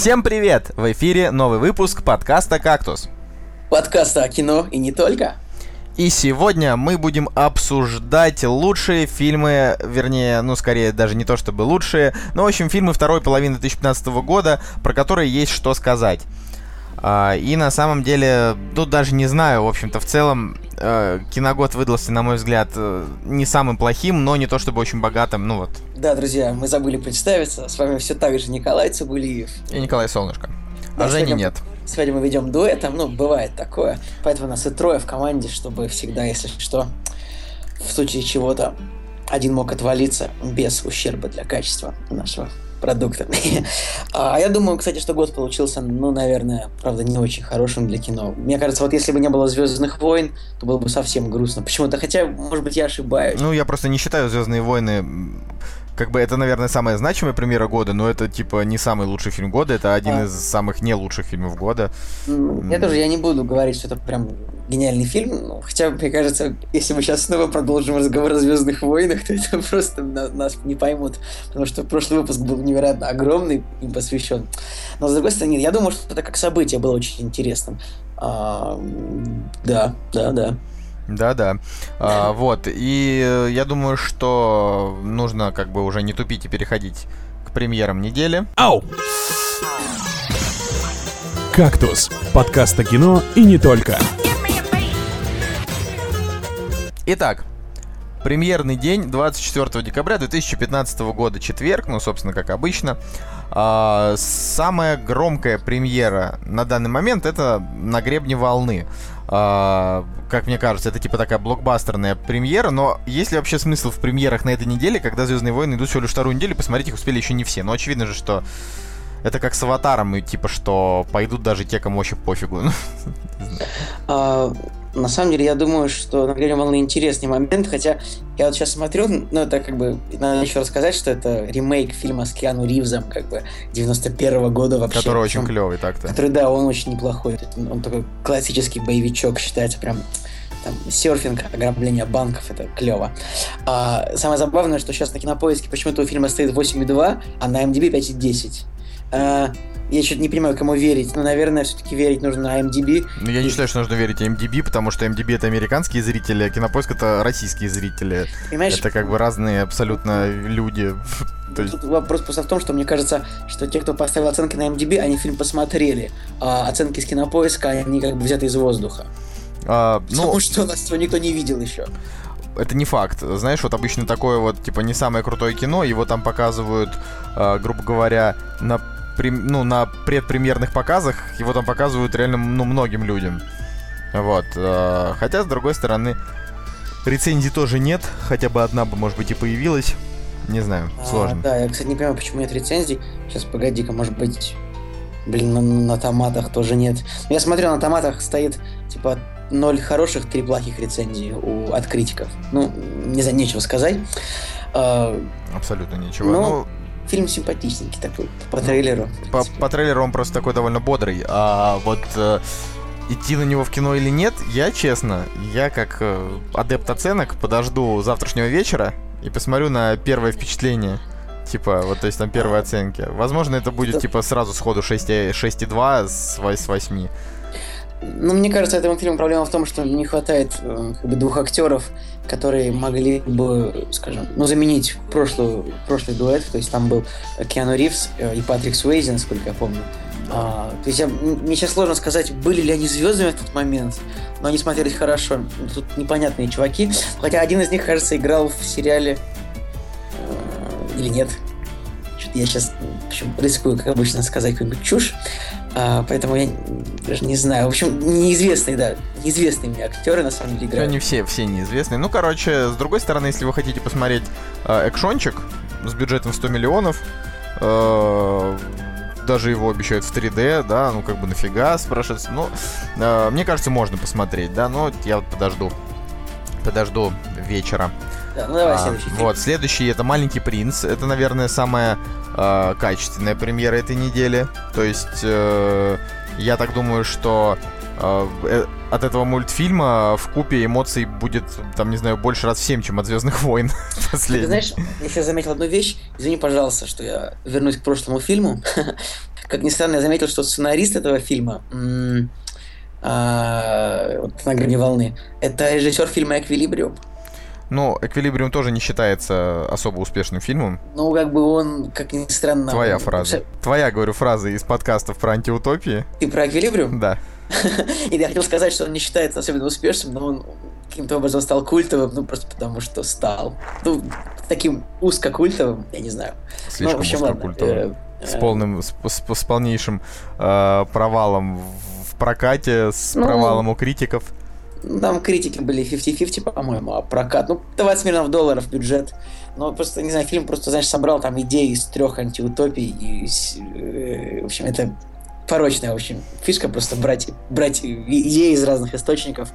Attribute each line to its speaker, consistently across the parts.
Speaker 1: Всем привет! В эфире новый выпуск подкаста «Кактус».
Speaker 2: Подкаста о кино и не только.
Speaker 1: И сегодня мы будем обсуждать лучшие фильмы, вернее, ну, скорее, даже не то чтобы лучшие, но, в общем, фильмы второй половины 2015 года, про которые есть что сказать. А, и на самом деле, тут даже не знаю, в общем-то, в целом, э, киногод выдался, на мой взгляд, э, не самым плохим, но не то чтобы очень богатым, ну вот.
Speaker 2: Да, друзья, мы забыли представиться, с вами все так же Николай Цибулиев.
Speaker 1: И Николай Солнышко.
Speaker 2: Да,
Speaker 1: а Жени
Speaker 2: сегодня-
Speaker 1: нет.
Speaker 2: Сегодня мы ведем дуэтом, ну, бывает такое, поэтому нас и трое в команде, чтобы всегда, если что, в случае чего-то, один мог отвалиться без ущерба для качества нашего продукта. А я думаю, кстати, что год получился, ну, наверное, правда, не очень хорошим для кино. Мне кажется, вот если бы не было Звездных войн, то было бы совсем грустно. Почему-то, хотя, может быть, я ошибаюсь.
Speaker 1: Ну, я просто не считаю Звездные войны. Как бы это, наверное, самая значимая премьера года, но это типа не самый лучший фильм года, это один
Speaker 2: А.
Speaker 1: из самых не лучших фильмов года.
Speaker 2: Я тоже я не буду говорить, что это прям гениальный фильм. Хотя, мне кажется, если мы сейчас снова продолжим разговор о Звездных войнах, то это просто на- нас не поймут. Потому что прошлый выпуск был невероятно огромный и посвящен. Но с другой стороны, я думаю, что это как событие было очень интересным. А, да, да, да.
Speaker 1: Да-да. А, вот. И э, я думаю, что нужно как бы уже не тупить и переходить к премьерам недели.
Speaker 3: Ау! «Кактус» — подкаст о кино и не только.
Speaker 1: Итак, премьерный день 24 декабря 2015 года, четверг, ну, собственно, как обычно. А, самая громкая премьера на данный момент это «На гребне волны». А, как мне кажется, это типа такая блокбастерная премьера, но есть ли вообще смысл в премьерах на этой неделе, когда «Звездные войны» идут всего лишь вторую неделю, посмотреть их успели еще не все. Но очевидно же, что это как с «Аватаром», и типа, что пойдут даже те, кому вообще пофигу.
Speaker 2: На самом деле, я думаю, что на гребне волны интересный момент, хотя я вот сейчас смотрю, ну, это как бы, надо еще рассказать, что это ремейк фильма с Киану Ривзом, как бы, 91 года вообще.
Speaker 1: Который очень клевый так-то.
Speaker 2: Который, да, он очень неплохой. Он такой классический боевичок, считается прям там, серфинг, ограбление банков, это клево. А, самое забавное, что сейчас на кинопоиске почему-то у фильма стоит 8,2, а на MDB 5,10. А, я что-то не понимаю, кому верить. Но, наверное, все-таки верить нужно на MDB.
Speaker 1: Ну, я не считаю, что нужно верить MDB, потому что MDB это американские зрители, а Кинопоиск это российские зрители.
Speaker 2: Понимаешь,
Speaker 1: Это как бы разные абсолютно люди. То есть,
Speaker 2: Тут вопрос просто в том, что мне кажется, что те, кто поставил оценки на MDB, они фильм посмотрели, а оценки с кинопоиска, они как бы взяты из воздуха.
Speaker 1: а, ну,
Speaker 2: Потому что у нас его никто не видел еще.
Speaker 1: это не факт. Знаешь, вот обычно такое вот, типа, не самое крутое кино, его там показывают, а, грубо говоря, на, ну, на предпремьерных показах, его там показывают реально, ну, многим людям. Вот. а, хотя, с другой стороны, рецензий тоже нет, хотя бы одна бы, может быть, и появилась. Не знаю,
Speaker 2: А,
Speaker 1: сложно.
Speaker 2: да, я, кстати, не понимаю, почему нет рецензий. Сейчас, погоди-ка, может быть... Блин, на, на томатах тоже нет. Но Я смотрю, на томатах стоит, типа, ноль хороших, три плохих рецензий у, от критиков. Ну, не знаю, нечего сказать. А,
Speaker 1: Абсолютно ничего.
Speaker 2: Ну,
Speaker 1: ну
Speaker 2: фильм симпатичненький такой, по трейлеру.
Speaker 1: По, по трейлеру он просто такой довольно бодрый. А вот э, идти на него в кино или нет, я честно, я как э, адепт оценок подожду завтрашнего вечера и посмотрю на первое впечатление. Типа, вот, то есть там первые оценки. Возможно, это будет, типа, сразу сходу 6, 6,2 с, вось- с 8.
Speaker 2: Ну, мне кажется, этому фильму проблема в том, что не хватает э, как бы двух актеров, которые могли бы, скажем, ну, заменить прошлую, прошлый дуэт. То есть там был Киану Ривз э, и Патрик Суэйзи, насколько я помню. А, то есть я, мне сейчас сложно сказать, были ли они звездами в тот момент, но они смотрелись хорошо. Тут непонятные чуваки. Хотя один из них, кажется, играл в сериале э, или нет. Чё-то я сейчас в общем, рискую, как обычно, сказать какую-нибудь чушь. А, поэтому я даже не знаю. В общем, неизвестные, да, неизвестные мне актеры на самом деле
Speaker 1: Ну,
Speaker 2: играют.
Speaker 1: Они все, все неизвестные. Ну, короче, с другой стороны, если вы хотите посмотреть э, экшончик с бюджетом 100 миллионов, э, даже его обещают в 3D, да, ну, как бы нафига, спрашивается. Ну, э, мне кажется, можно посмотреть, да, но я вот подожду. Подожду вечера.
Speaker 2: Да, ну давай
Speaker 1: А,
Speaker 2: следующий фильм.
Speaker 1: вот, следующий это Маленький принц. Это, наверное, самая э, качественная премьера этой недели. То есть, э, я так думаю, что э, э, от этого мультфильма в купе эмоций будет, там, не знаю, больше раз в 7, чем от Звездных войн.
Speaker 2: Ты знаешь, я заметил одну вещь, извини, пожалуйста, что я вернусь к прошлому фильму. как ни странно, я заметил, что сценарист этого фильма а, вот на грани волны. Это режиссер фильма «Эквилибриум».
Speaker 1: Ну, «Эквилибриум» тоже не считается особо успешным фильмом.
Speaker 2: Ну, как бы он, как ни странно...
Speaker 1: Твоя
Speaker 2: он...
Speaker 1: фраза. Твоя, говорю, фраза из подкастов про антиутопии.
Speaker 2: Ты про «Эквилибриум»?
Speaker 1: Да.
Speaker 2: И я хотел сказать, что он не считается особенно успешным, но он каким-то образом стал культовым, ну, просто потому что стал. Ну, таким узкокультовым, я не знаю.
Speaker 1: Слишком ну, общем, узкокультовым. Э, с полным, с, с, с полнейшим э, провалом в прокате, с ну, провалом у критиков.
Speaker 2: Там критики были 50-50, по-моему, а прокат, ну, 20 миллионов долларов бюджет. Ну, просто, не знаю, фильм просто, знаешь, собрал там идеи из трех антиутопий, и, э, в общем, это порочная, в общем, фишка просто брать, брать идеи из разных источников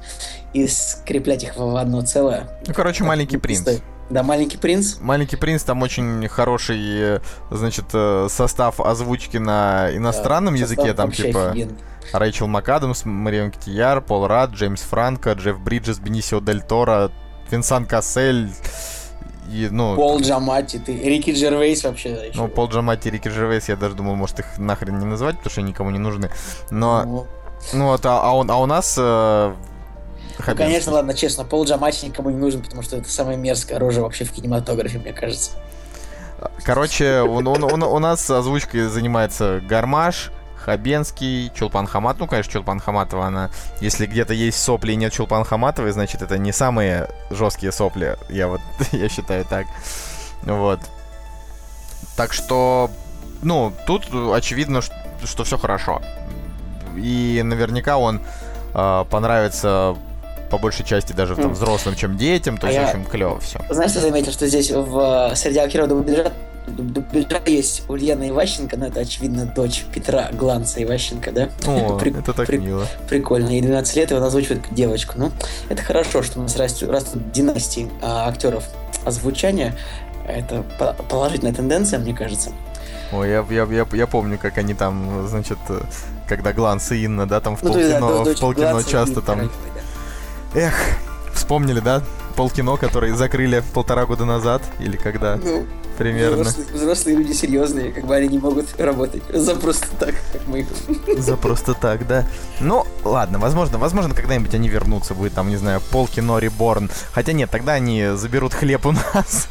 Speaker 2: и скреплять их в одно целое.
Speaker 1: Ну, короче, «Маленький принц». Стоит.
Speaker 2: Да, маленький принц.
Speaker 1: Маленький принц, там очень хороший, значит, э, состав озвучки на иностранном да, языке, там типа офигенный. Рэйчел МакАдамс, Марион Китияр, Пол Рад, Джеймс Франко, Джефф Бриджес, Бенисио Дель Торо, Винсан Кассель, и, ну...
Speaker 2: Пол Джамати, ты, Рики Джервейс вообще.
Speaker 1: Ну, Пол Джамати Рики Джервейс, я даже думал, может их нахрен не называть, потому что они никому не нужны. Но, ну, ну вот, а, а, он, а у нас... Э,
Speaker 2: ну, конечно, ладно, честно, Пол Джамати никому не нужен, потому что это самая мерзкая рожа вообще в кинематографе, мне кажется.
Speaker 1: Короче, он, он, он, у нас озвучкой занимается Гармаш, Хабенский, Чулпан Хамат. Ну, конечно, Чулпан Хаматова, она... Если где-то есть сопли и нет Чулпан Хаматовой, значит, это не самые жесткие сопли. Я вот, я считаю так. Вот. Так что, ну, тут очевидно, что, что все хорошо. И наверняка он э, понравится по большей части даже там, взрослым, чем детям. То а есть, общем, клево все.
Speaker 2: Знаешь, я заметил, что здесь в среди актеров дубляжа дубляжа есть Ульяна Иващенко, но это, очевидно, дочь Петра Гланца Иващенко, да?
Speaker 1: О, при, это так при, мило.
Speaker 2: Прикольно. Ей 12 лет, и он озвучивает девочку. Ну, это хорошо, что у нас растут, растут династии а, актеров озвучания. Это положительная тенденция, мне кажется.
Speaker 1: Ой, я, я, я, я помню, как они там, значит, когда Гланс и Инна, да, там в ну, полкино, да, в полкино часто там... Эх, вспомнили, да? Полкино, которые закрыли полтора года назад, или когда? Ну, примерно.
Speaker 2: Взрослые, взрослые люди серьезные, как бы они не могут работать за просто так, как мы.
Speaker 1: За просто так, да. Ну, ладно, возможно, возможно, когда-нибудь они вернутся, будет там, не знаю, пол кино Реборн. Хотя нет, тогда они заберут хлеб у нас.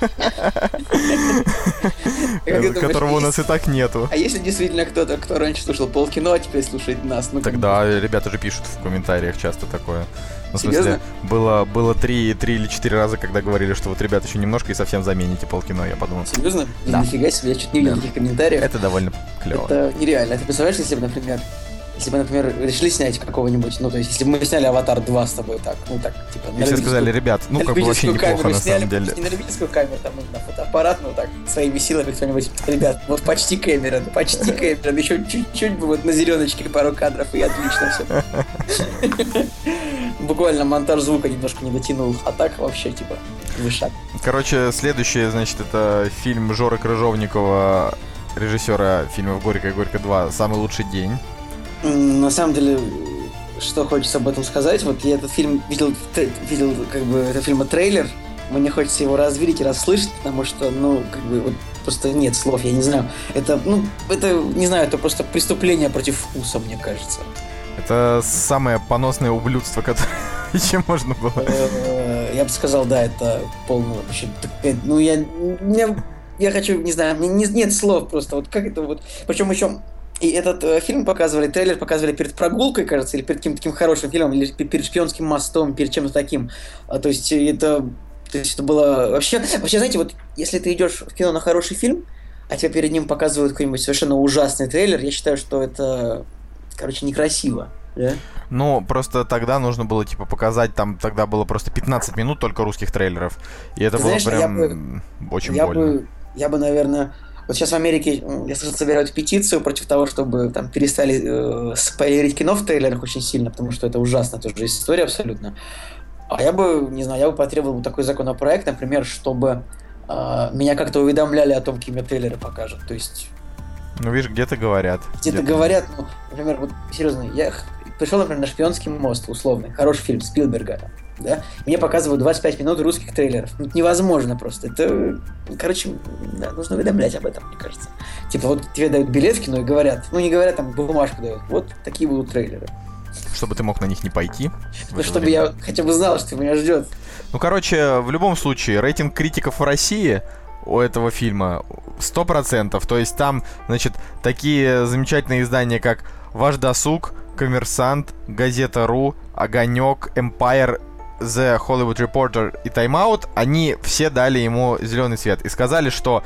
Speaker 1: Которого у нас и так нету.
Speaker 2: А если действительно кто-то, кто раньше слушал пол кино, а теперь слушает нас?
Speaker 1: Ну, Тогда ребята же пишут в комментариях часто такое. Ну, в смысле, было, было три, три или четыре раза, когда говорили, что вот, ребят, еще немножко и совсем замените полкино, я подумал.
Speaker 2: Серьезно? Да. Нифига себе, я чуть не видел да. таких комментариев.
Speaker 1: Это довольно клево.
Speaker 2: Это нереально. Ты представляешь, если бы, например, если бы, например, решили снять какого-нибудь, ну, то есть, если бы мы сняли «Аватар 2» с тобой так, ну, так, типа...
Speaker 1: И все сказали, ребят, ну, как бы вообще неплохо, на
Speaker 2: сняли,
Speaker 1: самом деле.
Speaker 2: Не на любительскую камеру, там, на фотоаппарат, ну, так, своими силами кто-нибудь, ребят, вот почти Кэмерон, почти Кэмерон, еще чуть-чуть бы вот на зеленочке пару кадров, и отлично все. Буквально монтаж звука немножко не дотянул, а так вообще, типа, вышаг.
Speaker 1: Короче, следующее, значит, это фильм Жоры Крыжовникова, режиссера фильмов «Горько и Горько 2. Самый лучший день».
Speaker 2: На самом деле, что хочется об этом сказать, вот я этот фильм видел, видел как бы, это фильма трейлер, мне хочется его развидеть и расслышать, потому что, ну, как бы, вот просто нет слов, я не знаю. Это, ну, это, не знаю, это просто преступление против вкуса, мне кажется.
Speaker 1: Это самое поносное ублюдство, которое еще можно было.
Speaker 2: Э, я бы сказал, да, это полное вообще. Ну, я, я хочу, не знаю, мне нет слов просто. Вот как это вот. Причем еще и этот э, фильм показывали, трейлер показывали перед прогулкой, кажется, или перед каким-то таким хорошим фильмом, или перед шпионским мостом, перед чем-то таким. А, то есть это, то есть это было вообще, вообще, знаете, вот если ты идешь в кино на хороший фильм, а тебе перед ним показывают какой-нибудь совершенно ужасный трейлер, я считаю, что это, короче, некрасиво. Да?
Speaker 1: Ну, просто тогда нужно было, типа, показать, там тогда было просто 15 минут только русских трейлеров. И это Ты было знаешь, прям я бы, очень
Speaker 2: я
Speaker 1: больно.
Speaker 2: Бы, я бы, наверное, вот сейчас в Америке, я слышал, собирают петицию против того, чтобы там перестали э, спойлерить кино в трейлерах очень сильно, потому что это ужасно тоже история абсолютно. А я бы, не знаю, я бы потребовал такой законопроект, например, чтобы э, меня как-то уведомляли о том, какие мне трейлеры покажут. То есть
Speaker 1: Ну, видишь, где-то говорят.
Speaker 2: Где-то говорят, ну, например, вот серьезно, я пришел, например, на шпионский мост, условный, хороший фильм Спилберга, да, мне показывают 25 минут русских трейлеров. Ну, это невозможно просто. Это, короче, да, нужно уведомлять об этом, мне кажется. Типа, вот тебе дают билет в кино и говорят, ну, не говорят, там, бумажку дают, вот такие будут трейлеры.
Speaker 1: Чтобы ты мог на них не пойти.
Speaker 2: Ну, чтобы время. я хотя бы знал, что меня ждет.
Speaker 1: Ну, короче, в любом случае, рейтинг критиков в России у этого фильма 100%. То есть там, значит, такие замечательные издания, как «Ваш досуг», «Коммерсант», «Газета.ру», «Огонек», «Empire», The Hollywood Reporter и Time Out, они все дали ему зеленый свет и сказали, что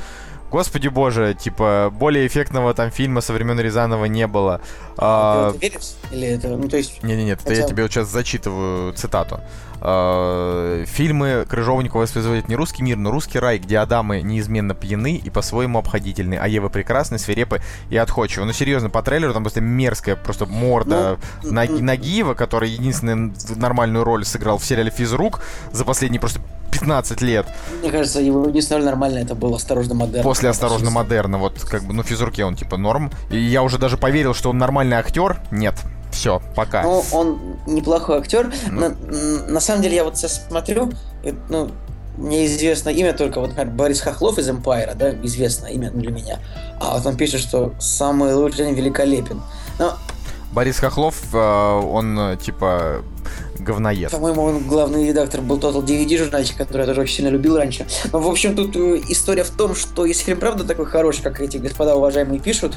Speaker 1: Господи боже, типа, более эффектного там фильма со времен Рязанова не было.
Speaker 2: А, ты а, веришь? Или это, ну, то есть...
Speaker 1: Не-не-нет, хотя... я тебе вот сейчас зачитываю цитату. А, фильмы Крыжовникова воспроизводят не русский мир, но русский рай, где Адамы неизменно пьяны и по-своему обходительны, а Евы прекрасны, свирепы и отходчивы. Ну, серьезно, по трейлеру там просто мерзкая просто морда ну, Нагиева, который единственную нормальную роль сыграл в сериале «Физрук» за последние просто 15 лет.
Speaker 2: Мне кажется, его единственное нормально это был «Осторожно, модерн».
Speaker 1: После «Осторожно, модерна», вот как бы, ну, физруке он типа норм. И я уже даже поверил, что он нормальный актер. Нет, все, пока.
Speaker 2: Ну, он неплохой актер. Ну. На, на самом деле, я вот сейчас смотрю, и, ну, мне известно имя только, вот, например, Борис Хохлов из Empire, да, известное имя для меня. А вот он пишет, что самый лучший день великолепен. Но...
Speaker 1: Борис Хохлов, э, он, типа, говноед.
Speaker 2: По-моему, он главный редактор был Total DVD журнальчик, который я тоже очень сильно любил раньше. Но, в общем, тут э, история в том, что если фильм правда такой хороший, как эти господа уважаемые пишут,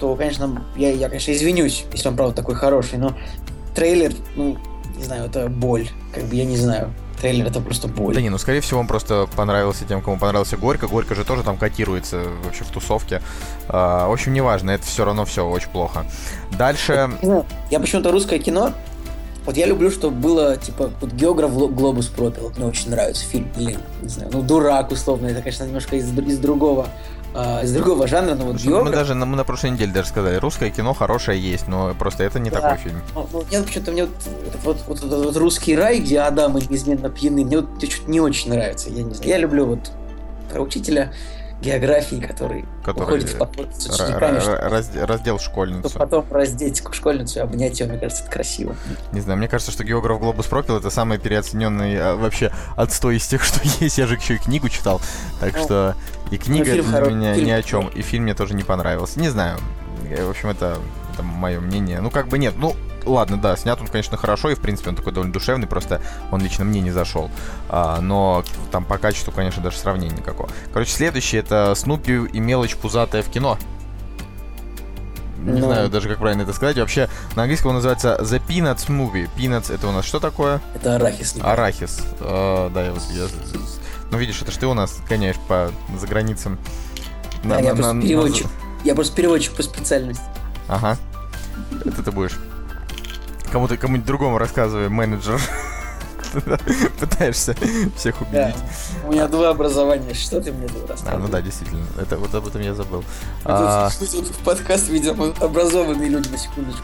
Speaker 2: то, конечно, я, я, конечно, извинюсь, если он правда такой хороший, но трейлер, ну, не знаю, это боль. Как бы я не знаю. Трейлер это просто боль.
Speaker 1: Да не, ну скорее всего он просто понравился тем, кому понравился Горько. Горько же тоже там котируется вообще в тусовке. А, в общем, неважно, это все равно все очень плохо. Дальше.
Speaker 2: Я почему-то русское кино вот я люблю, чтобы было, типа, вот географ Глобус пропил. Мне очень нравится фильм. Или, не знаю, ну, дурак, условно. Это, конечно, немножко из, из другого э, из другого жанра, но вот географ...
Speaker 1: Мы даже мы на прошлой неделе даже сказали, русское кино хорошее есть, но просто это не да. такой фильм.
Speaker 2: Ну, ну, нет, почему-то мне вот, вот, вот, вот, вот русский рай, где Адам неизменно пьяны, мне вот что-то не очень нравится. Я не знаю. Я люблю вот про учителя географии, который, который уходит в поход с учениками.
Speaker 1: Раз, раздел школьницу.
Speaker 2: Чтобы потом раздеть школьницу и обнять ее, мне кажется, это красиво.
Speaker 1: Не знаю, мне кажется, что географ Глобус пропил это самый переоцененный а, вообще отстой из тех, что есть. Я же еще и книгу читал. Так ну, что и книга ну, для меня фильм... ни о чем. И фильм мне тоже не понравился. Не знаю. В общем, это, это мое мнение. Ну, как бы нет. Ну, ладно, да, снят он, конечно, хорошо, и, в принципе, он такой довольно душевный, просто он лично мне не зашел. А, но там по качеству, конечно, даже сравнения никакого. Короче, следующий это Снупи и мелочь пузатая в кино. Не ну... знаю даже, как правильно это сказать. Вообще, на английском он называется The Peanuts Movie. Peanuts это у нас что такое?
Speaker 2: Это арахис.
Speaker 1: Арахис. А, да, я. Я... Ну, видишь, это ж ты у нас гоняешь по за границам.
Speaker 2: Да, на, я, на, просто на, переводчик. На... я просто переводчик по специальности.
Speaker 1: Ага. Это ты будешь кому-то кому-нибудь другому рассказывай, менеджер. Пытаешься всех убедить.
Speaker 2: Да. У меня два образования. Что ты мне тут рассказываешь?
Speaker 1: А, ну да, действительно. Это, вот об этом я забыл.
Speaker 2: А, тут, тут в подкаст ведем образованные люди, на секундочку.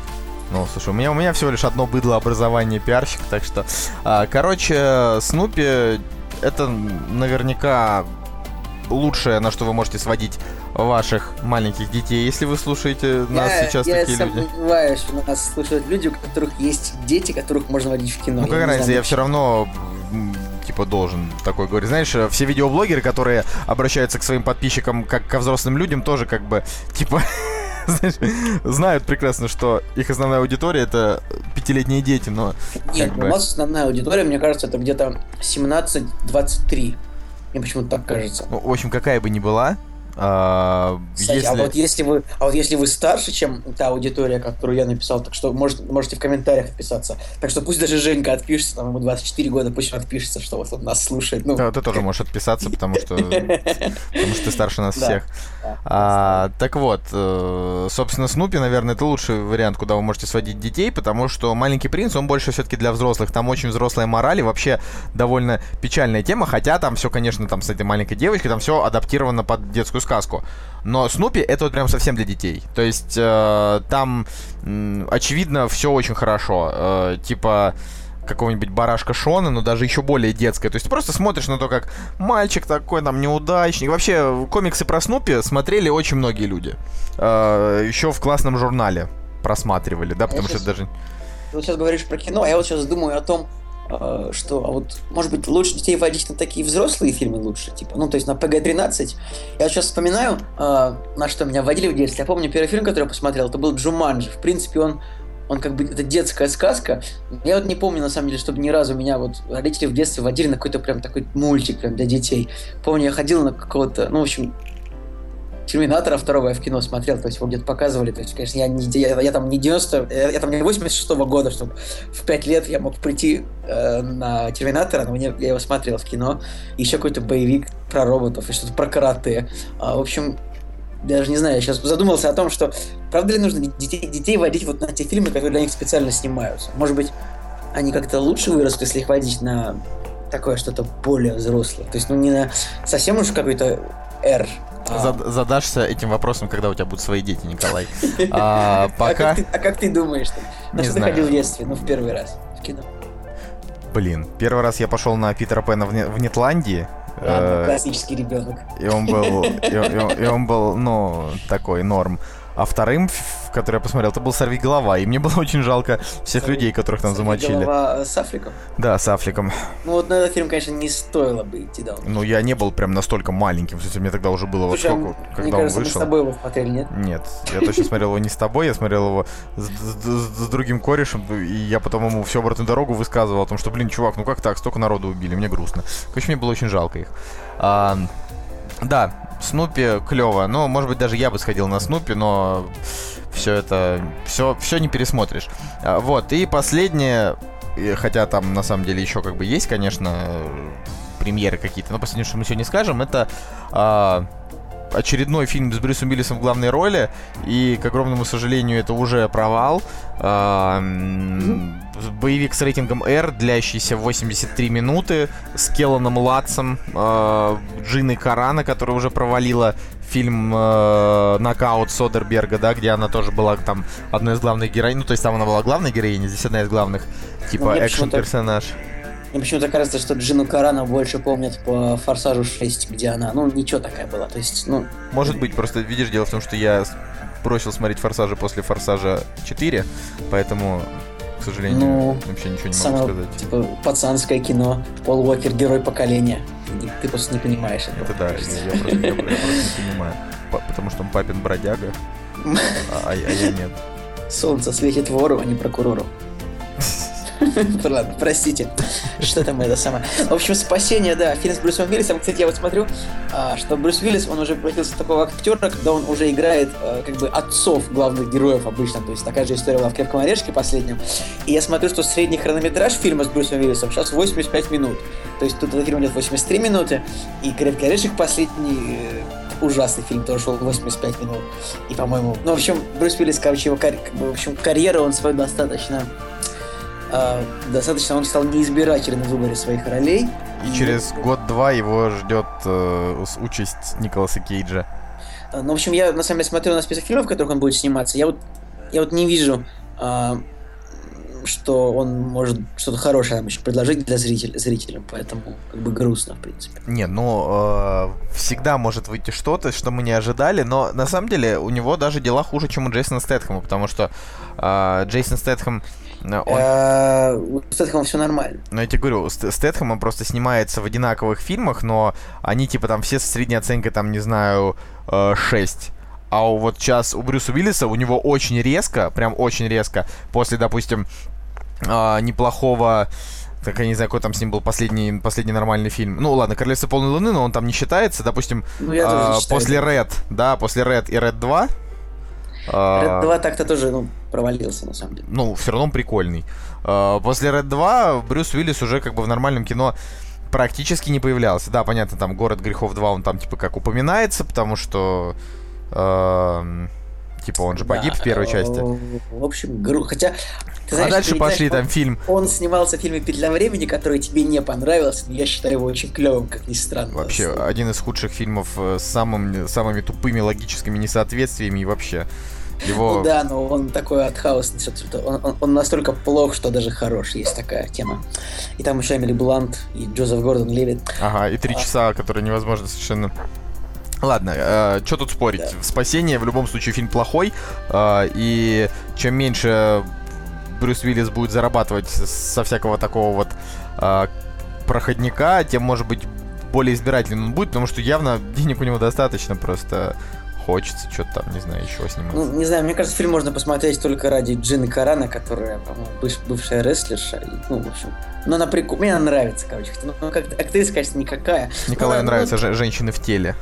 Speaker 1: Ну, слушай, у меня, у меня всего лишь одно быдло образование пиарщик, так что... А, короче, Снупи это наверняка лучшее, на что вы можете сводить ваших маленьких детей, если вы слушаете нас я, сейчас я такие люди. Я
Speaker 2: сомневаюсь, что нас слушают люди, у которых есть дети, которых можно водить в кино.
Speaker 1: Ну, как разница, я все равно типа должен такой говорить. Знаешь, все видеоблогеры, которые обращаются к своим подписчикам как ко взрослым людям, тоже как бы типа знают прекрасно, что их основная аудитория это пятилетние дети, но...
Speaker 2: Нет, у нас основная аудитория, мне кажется, это где-то 17-23. Мне почему-то так кажется.
Speaker 1: Ну, в общем, какая бы ни была,
Speaker 2: а, Кстати, если... а вот если вы, а вот если вы старше, чем та аудитория, которую я написал, так что может, можете в комментариях отписаться. Так что пусть даже Женька отпишется, там ему 24 года, пусть он отпишется, что вот он нас слушает. Ну.
Speaker 1: Да, ты тоже можешь отписаться, потому что, потому что ты старше нас всех. А, так вот, э, собственно, Снупи, наверное, это лучший вариант, куда вы можете сводить детей, потому что маленький принц, он больше все-таки для взрослых. Там очень взрослая мораль и вообще довольно печальная тема, хотя там все, конечно, там с этой маленькой девочкой, там все адаптировано под детскую сказку. Но Снупи это вот прям совсем для детей. То есть э, там, э, очевидно, все очень хорошо. Э, типа какого-нибудь барашка Шона, но даже еще более детское. То есть ты просто смотришь на то, как мальчик такой там неудачник. Вообще, комиксы про Снупи смотрели очень многие люди. Э, еще в классном журнале просматривали, да, потому
Speaker 2: Я
Speaker 1: что
Speaker 2: щас-
Speaker 1: даже...
Speaker 2: Ты вот сейчас говоришь про кино, а я вот сейчас думаю о том, э, что, а вот, может быть, лучше детей водить на такие взрослые фильмы лучше, типа, ну, то есть на ПГ-13. Я вот сейчас вспоминаю, э, на что меня водили в детстве. Я помню, первый фильм, который я посмотрел, это был Джуманджи. В принципе, он он как бы, это детская сказка. Я вот не помню, на самом деле, чтобы ни разу меня вот родители в детстве водили на какой-то прям такой мультик прям для детей. Помню, я ходил на какого-то, ну, в общем, Терминатора второго я в кино смотрел, то есть его где-то показывали, то есть, конечно, я, не, я, я там не 90, я, я там не 86 года, чтобы в 5 лет я мог прийти э, на Терминатора, но мне, я его смотрел в кино, и еще какой-то боевик про роботов и что-то про карате. А, в общем, даже не знаю, я сейчас задумался о том, что правда ли нужно детей, детей водить вот на те фильмы, которые для них специально снимаются? Может быть, они как-то лучше вырастут, если их водить на такое что-то более взрослое. То есть, ну, не на совсем уж какой-то R. а-
Speaker 1: Зад- задашься этим вопросом, когда у тебя будут свои дети, Николай. А,
Speaker 2: А
Speaker 1: пока...
Speaker 2: как, ты, а как ты думаешь? На
Speaker 1: Не
Speaker 2: что
Speaker 1: знаю.
Speaker 2: ты ходил в детстве? Ну, в первый раз в кино.
Speaker 1: Блин, первый раз я пошел на Питера Пэна в, Не- в Нетландии.
Speaker 2: Ладно,
Speaker 1: э,
Speaker 2: классический ребенок.
Speaker 1: И он был, и, и- и он был, ну, такой норм. А вторым, который я посмотрел, это был «Сорви голова», и мне было очень жалко всех
Speaker 2: «Сорви-
Speaker 1: людей, которых там замочили.
Speaker 2: Голова с Африком.
Speaker 1: Да, с Афликом.
Speaker 2: Ну, вот на этот фильм, конечно, не стоило бы идти, да.
Speaker 1: Ну, я не был прям настолько маленьким, смысле, мне тогда уже было вот
Speaker 2: Слушай, а
Speaker 1: сколько,
Speaker 2: мне
Speaker 1: когда
Speaker 2: кажется,
Speaker 1: он
Speaker 2: мы с
Speaker 1: вышел.
Speaker 2: тобой его смотрели, нет?
Speaker 1: Нет, я точно смотрел его не с тобой, я смотрел его с, с- с другим корешем, и я потом ему всю обратную дорогу высказывал о том, что, блин, чувак, ну как так, столько народу убили, мне грустно. Короче, мне было очень жалко их. А, да, Снупи клево, но, может быть, даже я бы сходил на Снупи, но все это, все, все не пересмотришь. А, вот, и последнее, хотя там на самом деле еще как бы есть, конечно, э, премьеры какие-то, но последнее, что мы сегодня скажем, это а, очередной фильм с Брюсом Уиллисом в главной роли, и, к огромному сожалению, это уже провал. А, Боевик с рейтингом R, длящийся 83 минуты, с Келланом Латсом, э, Джиной Карана, которая уже провалила фильм э, «Нокаут» Содерберга, да, где она тоже была там одной из главных героинь. Ну, то есть там она была главной героиней, здесь одна из главных,
Speaker 2: Ну,
Speaker 1: типа,
Speaker 2: мне почему-то-
Speaker 1: экшен-персонаж.
Speaker 2: Мне почему-то кажется, что Джину Карана больше помнят по «Форсажу 6», где она, ну, ничего такая была. То есть, ну,
Speaker 1: Может быть, просто видишь, дело в том, что я бросил смотреть «Форсажи» после «Форсажа 4», поэтому, к сожалению,
Speaker 2: Ну,
Speaker 1: вообще ничего не могу
Speaker 2: самое,
Speaker 1: сказать.
Speaker 2: типа, пацанское кино. Пол Уокер – герой поколения. Ты, ты просто не понимаешь этого.
Speaker 1: Это да, я, я просто, я- я просто не понимаю. Потому что он папин бродяга, а, а я а я нет.
Speaker 2: Солнце светит вору, а не прокурору. Ладно, простите. Что там это самое? В общем, «Спасение», да, фильм с Брюсом Уиллисом. Кстати, я вот смотрю, а, что Брюс Уиллис, он уже превратился в такого актера, когда он уже играет а, как бы отцов главных героев обычно. То есть такая же история была в «Крепком орешке» последнем. И я смотрю, что средний хронометраж фильма с Брюсом Уиллисом сейчас 85 минут. То есть тут этот фильм идет 83 минуты, и «Крепкий орешек» последний э, ужасный фильм, тоже шел 85 минут. И, по-моему, ну, в общем, Брюс Уиллис, короче, его бы, в общем, карьеру он свою достаточно а, достаточно он стал неизбирательным в выборе своих ролей.
Speaker 1: И через год-два его ждет э, участь Николаса Кейджа.
Speaker 2: А, Ну, в общем, я на самом деле смотрю на список фильмов, в которых он будет сниматься. Я вот, я вот не вижу, а, что он может что-то хорошее нам еще предложить для зрителя, зрителям, поэтому как бы грустно, в принципе.
Speaker 1: Не, ну, э, всегда может выйти что-то, что мы не ожидали, но на самом деле у него даже дела хуже, чем у Джейсона Стэтхэма, потому что э, Джейсон Стэтхэм, э, он
Speaker 2: А, У Стэтхэма все нормально.
Speaker 1: Ну, я тебе говорю, Ст- Стэтхэм, он просто снимается в одинаковых фильмах, но они, типа, там все со средней оценкой, там, не знаю, э, 6. А у вот сейчас у Брюса Уиллиса, у него очень резко, прям очень резко, после, допустим, э, неплохого... Так я не знаю, какой там с ним был последний, последний нормальный фильм. Ну ладно, Королевство полной луны, но он там не считается. Допустим,
Speaker 2: Ну, я тоже
Speaker 1: а,
Speaker 2: считаю,
Speaker 1: после. Red, да, после Red и Red 2. А,
Speaker 2: Red 2 так-то тоже ну, провалился, на самом деле.
Speaker 1: ну, все равно прикольный. А, После Red 2 Брюс Уиллис уже как бы в нормальном кино практически не появлялся. Да, понятно, там «Город грехов 2» он там типа как упоминается, потому что... эм, Типа он же погиб
Speaker 2: Да,
Speaker 1: в первой части.
Speaker 2: В общем, гру... Хотя, ты
Speaker 1: А
Speaker 2: знаешь,
Speaker 1: дальше
Speaker 2: ты не
Speaker 1: пошли
Speaker 2: знаешь,
Speaker 1: там фильм...
Speaker 2: Он снимался в фильме «Петля времени», который тебе не понравился, но я считаю его очень клевым, как ни странно.
Speaker 1: Вообще, один из худших фильмов э, с самым, самыми тупыми логическими несоответствиями и вообще. Его...
Speaker 2: Ну да, но он такой что-то- он, он- он настолько плох, что даже хорош, есть такая тема. И там еще Эмили Блант и Джозеф Гордон Левит.
Speaker 1: Ага, и три часа, которые невозможно совершенно... Ладно, что тут спорить?
Speaker 2: Да.
Speaker 1: Спасение в любом случае фильм плохой, э, и чем меньше Брюс Уиллис будет зарабатывать со всякого такого вот э, проходника, тем, может быть, более избирательным он будет, потому что явно денег у него достаточно, просто хочется что-то там, не знаю, еще снимать.
Speaker 2: Ну, не знаю, мне кажется, фильм можно посмотреть только ради Джины Карана, которая, по-моему, быв- бывшая рестлерша. И, ну, в общем, ну, она прикольная. Мне она нравится, короче. Ну, как актриса, конечно, никакая.
Speaker 1: Николаю
Speaker 2: Ну,
Speaker 1: нравятся
Speaker 2: ну,
Speaker 1: же- женщины в теле.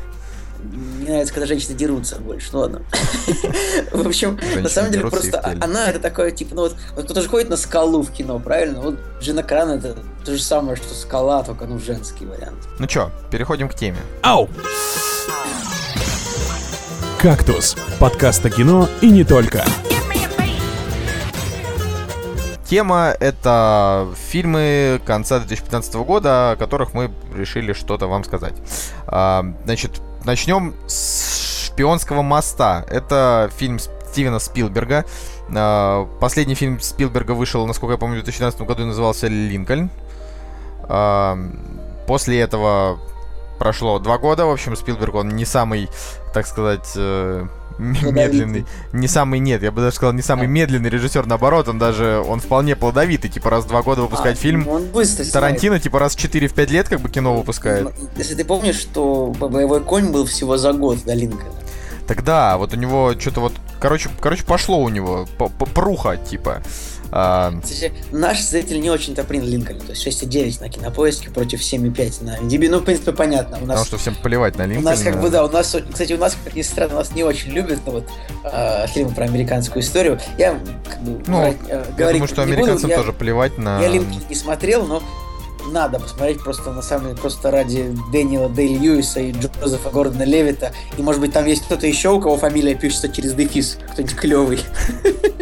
Speaker 2: Мне нравится, когда женщины дерутся больше. Ну ладно. В общем, на самом деле, просто она это такое, типа, ну вот, вот кто-то же ходит на скалу в кино, правильно? Вот Джина Карана это то же самое, что скала, только ну женский вариант.
Speaker 1: Ну чё, переходим к теме.
Speaker 3: Ау! «Кактус» – подкаст о кино и не только.
Speaker 1: Тема — это фильмы конца 2015 года, о которых мы решили что-то вам сказать. А, значит, начнем с «Шпионского моста». Это фильм Стивена Спилберга. А, последний фильм Спилберга вышел, насколько я помню, в 2012 году и назывался «Линкольн». А, после этого прошло два года. В общем, Спилберг, он не самый, так сказать, э, медленный. Не самый, нет, я бы даже сказал, не самый медленный режиссер, наоборот, он даже, он вполне плодовитый, типа раз в два года выпускать
Speaker 2: А,
Speaker 1: фильм.
Speaker 2: Он быстро снимает.
Speaker 1: Тарантино, типа раз в 4-5 лет как бы кино выпускает.
Speaker 2: Ну, Если ты помнишь, что «Боевой конь» был всего за год до Линкольна.
Speaker 1: Тогда вот у него что-то вот, короче, короче, пошло у него, пруха, типа. А,
Speaker 2: Кстати, наш зритель не очень-то принял Линкольн, то есть 6,9 на кинопоиске против 7,5 на MDB. Ну, в принципе, понятно. У
Speaker 1: потому
Speaker 2: нас
Speaker 1: что всем плевать на
Speaker 2: У
Speaker 1: Линкольна.
Speaker 2: нас как бы, да, у нас, кстати, у нас, как ни странно, нас не очень любят ну, вот, э, фильмы про американскую историю. Я как бы
Speaker 1: Ну,
Speaker 2: говорить, э,
Speaker 1: Я
Speaker 2: говорить
Speaker 1: думаю, что
Speaker 2: не буду.
Speaker 1: американцам
Speaker 2: я,
Speaker 1: тоже плевать на...
Speaker 2: Я Линкольн не смотрел, но надо посмотреть просто на самом деле просто ради Дэниела Дэй Льюиса и Джозефа Гордона Левита. И может быть там есть кто-то еще, у кого фамилия пишется через дефис, кто-нибудь клевый.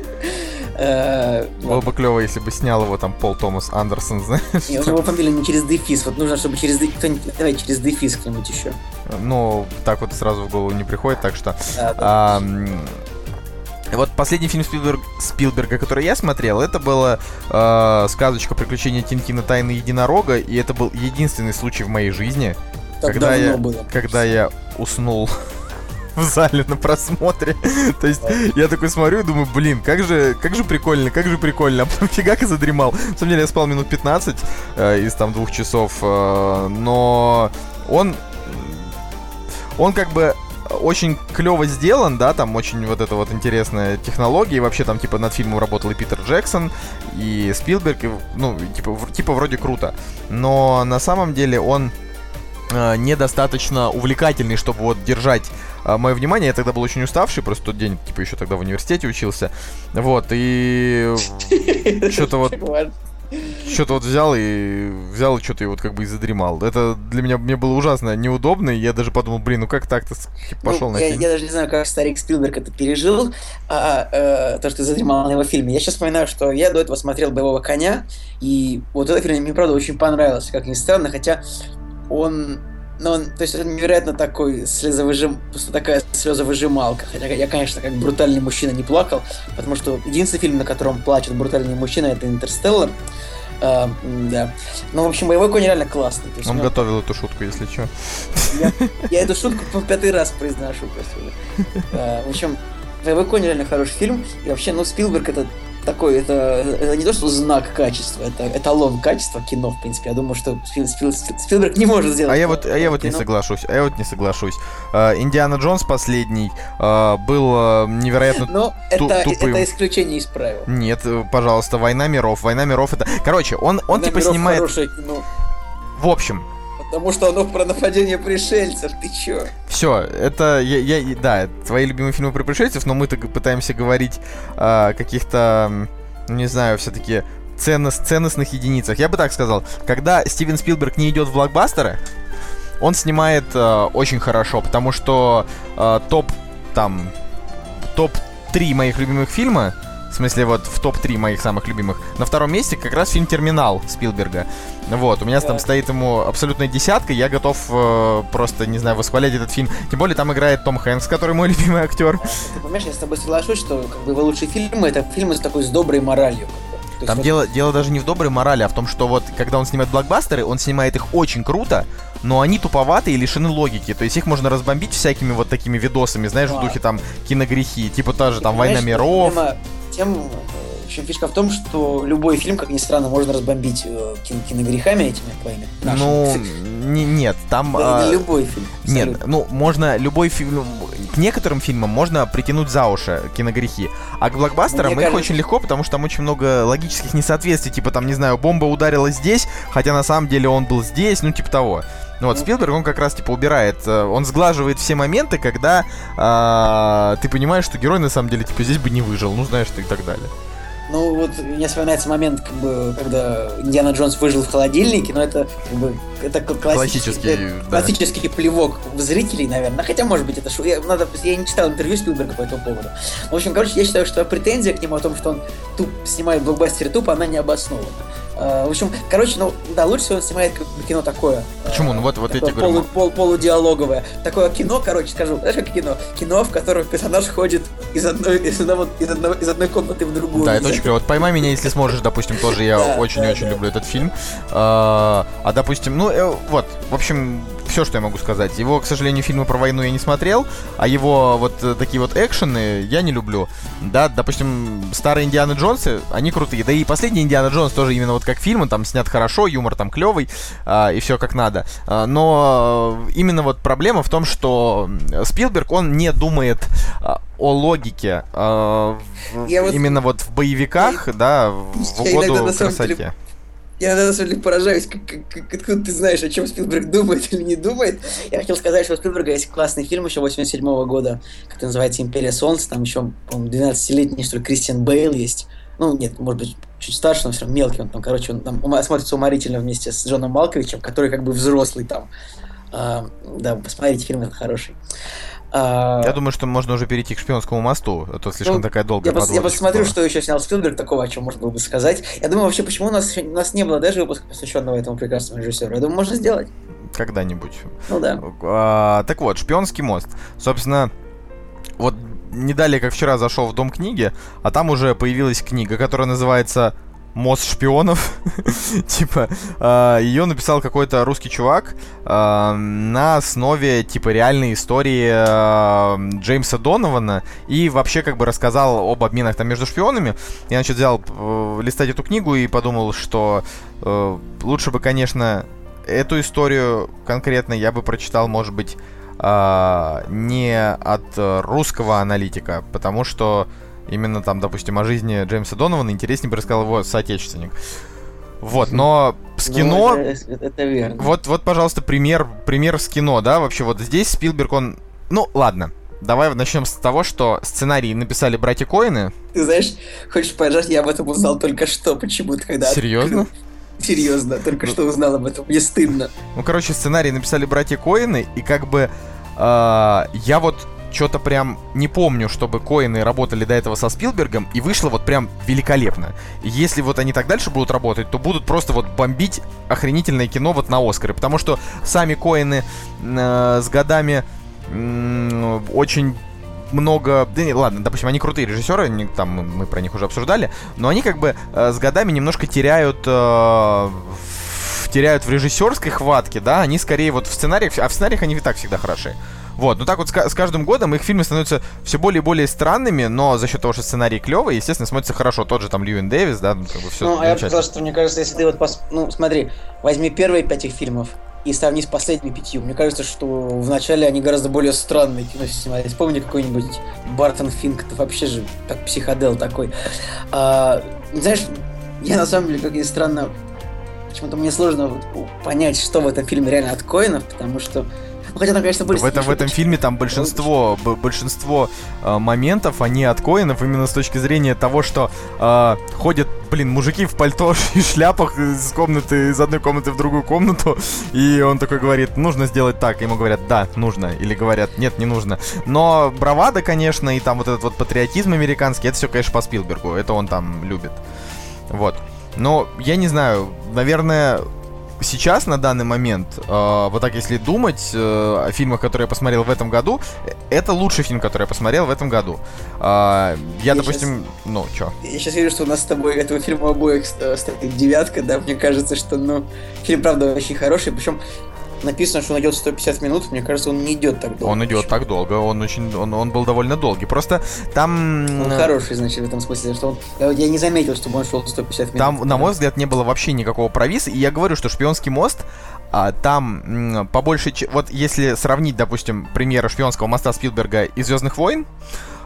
Speaker 2: Э,
Speaker 1: Было бы клево, если бы снял его там Пол Томас Андерсон, знаешь.
Speaker 2: Не, у него фамилия не через дефис, вот нужно, чтобы через дефис, давай через дефис кто-нибудь еще.
Speaker 1: Ну, так вот сразу в голову не приходит, так что... Вот последний фильм Спилберг- Спилберга, который я смотрел, это была э, сказочка «Приключения Тинтина. Тайны единорога», и это был единственный случай в моей жизни,
Speaker 2: Так
Speaker 1: когда я-
Speaker 2: было.
Speaker 1: когда я уснул в зале на просмотре. То есть я такой смотрю и думаю, блин, как же, как же прикольно, как же прикольно. А потом фигак и задремал. На самом деле я спал минут 15 э, из там двух часов, э, но он, он как бы очень клево сделан, да, там очень вот эта вот интересная технология, и вообще там типа над фильмом работал и Питер Джексон, и Спилберг, и, ну, типа, в- типа вроде круто. Но на самом деле он э, недостаточно увлекательный, чтобы вот держать мое внимание. Я тогда был очень уставший, просто тот день, типа, еще тогда в университете учился. Вот, и что-то вот что-то вот взял и взял и что-то и вот как бы и задремал. Это для меня мне было ужасно неудобно, и я даже подумал, блин, ну как так-то типа, пошел
Speaker 2: Ну,
Speaker 1: на
Speaker 2: я,
Speaker 1: фильм.
Speaker 2: я даже не знаю, как старик Спилберг это пережил, а, э, то, что задремал на его фильме. Я сейчас вспоминаю, что я до этого смотрел «Боевого коня», и вот этот фильм мне, правда, очень понравился, как ни странно, хотя он... Ну, он, то есть он невероятно такой слезовыжим, просто такая слезовыжималка. Хотя я, конечно, как брутальный мужчина не плакал, потому что единственный фильм, на котором плачет брутальный мужчина, это «Интерстеллар». А, да. Ну, в общем, «Боевой конь» реально классный.
Speaker 1: Он
Speaker 2: него-
Speaker 1: готовил эту шутку, если что.
Speaker 2: я, я эту шутку по пятый раз произношу просто уже. А, В общем, «Боевой конь» реально хороший фильм. И вообще, ну, Спилберг это такой, это, это не то, что знак качества, это эталон качества кино, в принципе. Я думаю, что Спил- Спил- Спилберг не может сделать...
Speaker 1: А я вот, а я вот не
Speaker 2: кино.
Speaker 1: соглашусь, а я вот не соглашусь. А, Индиана Джонс последний а, был а, невероятно
Speaker 2: Но
Speaker 1: ту-
Speaker 2: это,
Speaker 1: тупым.
Speaker 2: это исключение из правил.
Speaker 1: Нет, э, пожалуйста, «Война миров». «Война миров» это... Короче, он, он типа
Speaker 2: Номеров
Speaker 1: снимает... В общем,
Speaker 2: потому что оно про нападение пришельцев, ты чё?
Speaker 1: все, это... Я, я- да, твои любимые фильмы про пришельцев, но мы-то пытаемся говорить о каких-то, не знаю, все-таки ценность, ценностных единицах. Я бы так сказал, когда Стивен Спилберг не идет в блокбастеры, он снимает э, очень хорошо, потому что э, топ там топ 3 моих любимых фильма В смысле, вот в топ-3 моих самых любимых. На втором месте как раз фильм «Терминал» Спилберга. Вот, у меня там стоит ему абсолютная десятка, я готов э, просто, не знаю, восхвалять этот фильм. Тем более там играет Том Хэнкс, который мой любимый актер.
Speaker 2: Ты понимаешь, я с тобой соглашусь, что как бы его лучшие фильмы это фильмы с такой с доброй моралью. То
Speaker 1: Там
Speaker 2: вот-
Speaker 1: дело, дело даже не в доброй морали, а в том, что вот когда он снимает блокбастеры, он снимает их очень круто, но они туповатые и лишены логики. То есть их можно разбомбить всякими вот такими видосами, знаешь, в
Speaker 2: Да.
Speaker 1: духе там киногрехи, типа та же там «Война миров».
Speaker 2: проблема Тем, общем, фишка в том, что любой фильм, как ни странно, можно разбомбить э, кин- киногрехами этими твоими.
Speaker 1: Ну, не- нет, там...
Speaker 2: Да,
Speaker 1: а,
Speaker 2: любой фильм.
Speaker 1: Нет,
Speaker 2: абсолютно.
Speaker 1: ну, можно любой фильм... К некоторым фильмам можно притянуть за уши киногрехи, а к блокбастерам
Speaker 2: Мне
Speaker 1: их
Speaker 2: кажется-
Speaker 1: очень легко, потому что там очень много логических несоответствий, типа там, не знаю, бомба ударила здесь, хотя на самом деле он был здесь, ну, типа того. Ну вот. Спилберг, он как раз, типа, убирает, э, он сглаживает все моменты, когда а, ты понимаешь, что герой на самом деле, типа, здесь бы не выжил, ну, знаешь, ты и так далее.
Speaker 2: Ну вот мне вспоминается момент, как бы, когда Индиана Джонс выжил в холодильнике, но это как бы это классический,
Speaker 1: Классический,
Speaker 2: это
Speaker 1: да.
Speaker 2: классический плевок в зрителей, наверное. Хотя, может быть, это шу... я, надо, я не читал интервью Спилберга по этому поводу. В общем, короче, я считаю, что претензия к нему о том, что он туп снимает блокбастеры тупо, она не обоснована. А, в общем, короче, ну да, лучше всего он снимает как бы, кино такое.
Speaker 1: Почему? Ну вот- вот эти,
Speaker 2: полу- пол- полудиалоговое. Такое кино, короче, скажу, знаешь, как кино? Кино, в котором персонаж ходит из одной, из одного, из одного, из одной комнаты в другую.
Speaker 1: Да, это очень клево. Вот «Поймай меня, если сможешь», допустим, тоже я очень-очень люблю этот фильм. А, а, допустим, ну, э, вот, в общем, все, что я могу сказать. Его, к сожалению, фильмы про войну я не смотрел, а его вот э, такие вот экшены я не люблю. Да, допустим, старые Индианы Джонсы, они крутые. Да и последний Индиана Джонс тоже именно вот как фильм, он там снят хорошо, юмор там клевый, а, и все как надо. А, но э, именно вот проблема в том, что Спилберг, он не думает а, о логике в-
Speaker 2: Я
Speaker 1: именно вот в боевиках, да, в
Speaker 2: Я
Speaker 1: угоду
Speaker 2: самом деле
Speaker 1: красоте.
Speaker 2: Я на самом деле поражаюсь, как, как- откуда ты знаешь, о чем Спилберг думает или не думает. Я хотел сказать, что у Спилберга есть классный фильм еще 87 года, как называется «Империя Солнца». Там еще, по-моему, 12-летний, что ли, Кристиан Бейл есть. Ну, нет, может быть, чуть старше, но все равно мелкий. Он там, короче, он там смотрится уморительно вместе с Джоном Малковичем, который как бы взрослый там. А, да, посмотрите, фильм этот хороший. А,
Speaker 1: Я думаю, что можно уже перейти к шпионскому мосту, а то слишком
Speaker 2: Ну,
Speaker 1: такая долгая
Speaker 2: я, пос- я
Speaker 1: подводочка
Speaker 2: посмотрю,
Speaker 1: была.
Speaker 2: что еще снял Спилберг такого, о чем можно было бы сказать. Я думаю, вообще, почему у нас, у нас не было даже выпуска, посвященного этому прекрасному режиссеру. Я думаю, можно сделать.
Speaker 1: Когда-нибудь.
Speaker 2: Ну да.
Speaker 1: А, так вот, шпионский мост. Собственно, вот не далее, как вчера зашел в дом книги, а там уже появилась книга, которая называется Мост шпионов. типа, ее написал какой-то русский чувак а, на основе, типа, реальной истории а, Джеймса Донована и вообще, как бы, рассказал об обменах там между шпионами. Я, значит, взял э, листать эту книгу и подумал, что э, лучше бы, конечно, эту историю конкретно я бы прочитал, может быть, а, не от э, русского аналитика, потому что именно там, допустим, о жизни Джеймса Донована интереснее бы рассказал его соотечественник. Вот, но с
Speaker 2: Ну,
Speaker 1: кино...
Speaker 2: это, это- это верно.
Speaker 1: Вот, вот, пожалуйста, пример, пример с кино, да, вообще вот здесь Спилберг, он... Ну, ладно, давай начнем с того, что сценарий написали братья Коины.
Speaker 2: Ты знаешь, хочешь поржать, я об этом узнал только что почему-то, когда...
Speaker 1: Серьезно?
Speaker 2: Серьезно, только
Speaker 1: Ну.
Speaker 2: что узнал об этом. Мне стыдно.
Speaker 1: Ну, короче, сценарий написали братья Коины, и как бы э, я вот что-то прям не помню, чтобы Коины работали до этого со Спилбергом, и вышло вот прям великолепно. И если вот они так дальше будут работать, то будут просто вот бомбить охренительное кино вот на Оскары, потому что сами Коины э, с годами м, очень много... Да не, ладно, допустим, они крутые режиссеры, не- там мы, про них уже обсуждали, но они как бы э, с годами немножко теряют... э, теряют в режиссерской хватке, да, они скорее вот в сценариях, а в сценариях они и так всегда хороши. Вот, ну так вот с, с каждым годом их фильмы становятся все более и более странными, но за счет того, что сценарий клевый, естественно, смотрится хорошо. Тот же там Льюин Дэвис, да, ну, как бы все
Speaker 2: ну, а я бы сказал, что мне кажется, если ты вот... пос- Ну, смотри, возьми первые пять их фильмов и сравни с последними пятью. Мне кажется, что вначале они гораздо более странные кино снимались. Помни какой-нибудь Бартон Финк, это вообще же как психодел такой. А, знаешь, я на самом деле, как ни странно, почему-то мне сложно понять, что в этом фильме реально от Коинов, потому что ну, хотя там, конечно,
Speaker 1: были... В этом, в этом фильме там большинство, большинство э, моментов, они от Коинов именно с точки зрения того, что э, ходят, блин, мужики в пальто и шляпах из комнаты, из одной комнаты в другую комнату, и он такой говорит, нужно сделать так. Ему говорят, да, нужно. Или говорят, нет, не нужно. Но бравада, конечно, и там вот этот вот патриотизм американский, это все, конечно, по Спилбергу. Это он там любит. Вот. Но я не знаю, наверное, сейчас, на данный момент, э, вот так если думать э, о фильмах, которые я посмотрел в этом году, это лучший фильм, который я посмотрел в этом году. Э, я, я, допустим, сейчас, ну, чё?
Speaker 2: Я сейчас вижу, что у нас с тобой этого фильма обоих стоит девятка, да, мне кажется, что, ну, фильм, правда, очень хороший, причем написано, что он идет 150 минут, мне кажется, он не идет так долго.
Speaker 1: Он идет так долго, он очень, он, он был довольно долгий. Просто там...
Speaker 2: Он хороший, значит, в этом смысле, что он, я не заметил, чтобы он шел 150 минут.
Speaker 1: Там, на мой взгляд, не было вообще никакого провиса, и я говорю, что «Шпионский мост» а, там по большей... Вот если сравнить, допустим, примеры «Шпионского моста» Спилберга и «Звездных войн»,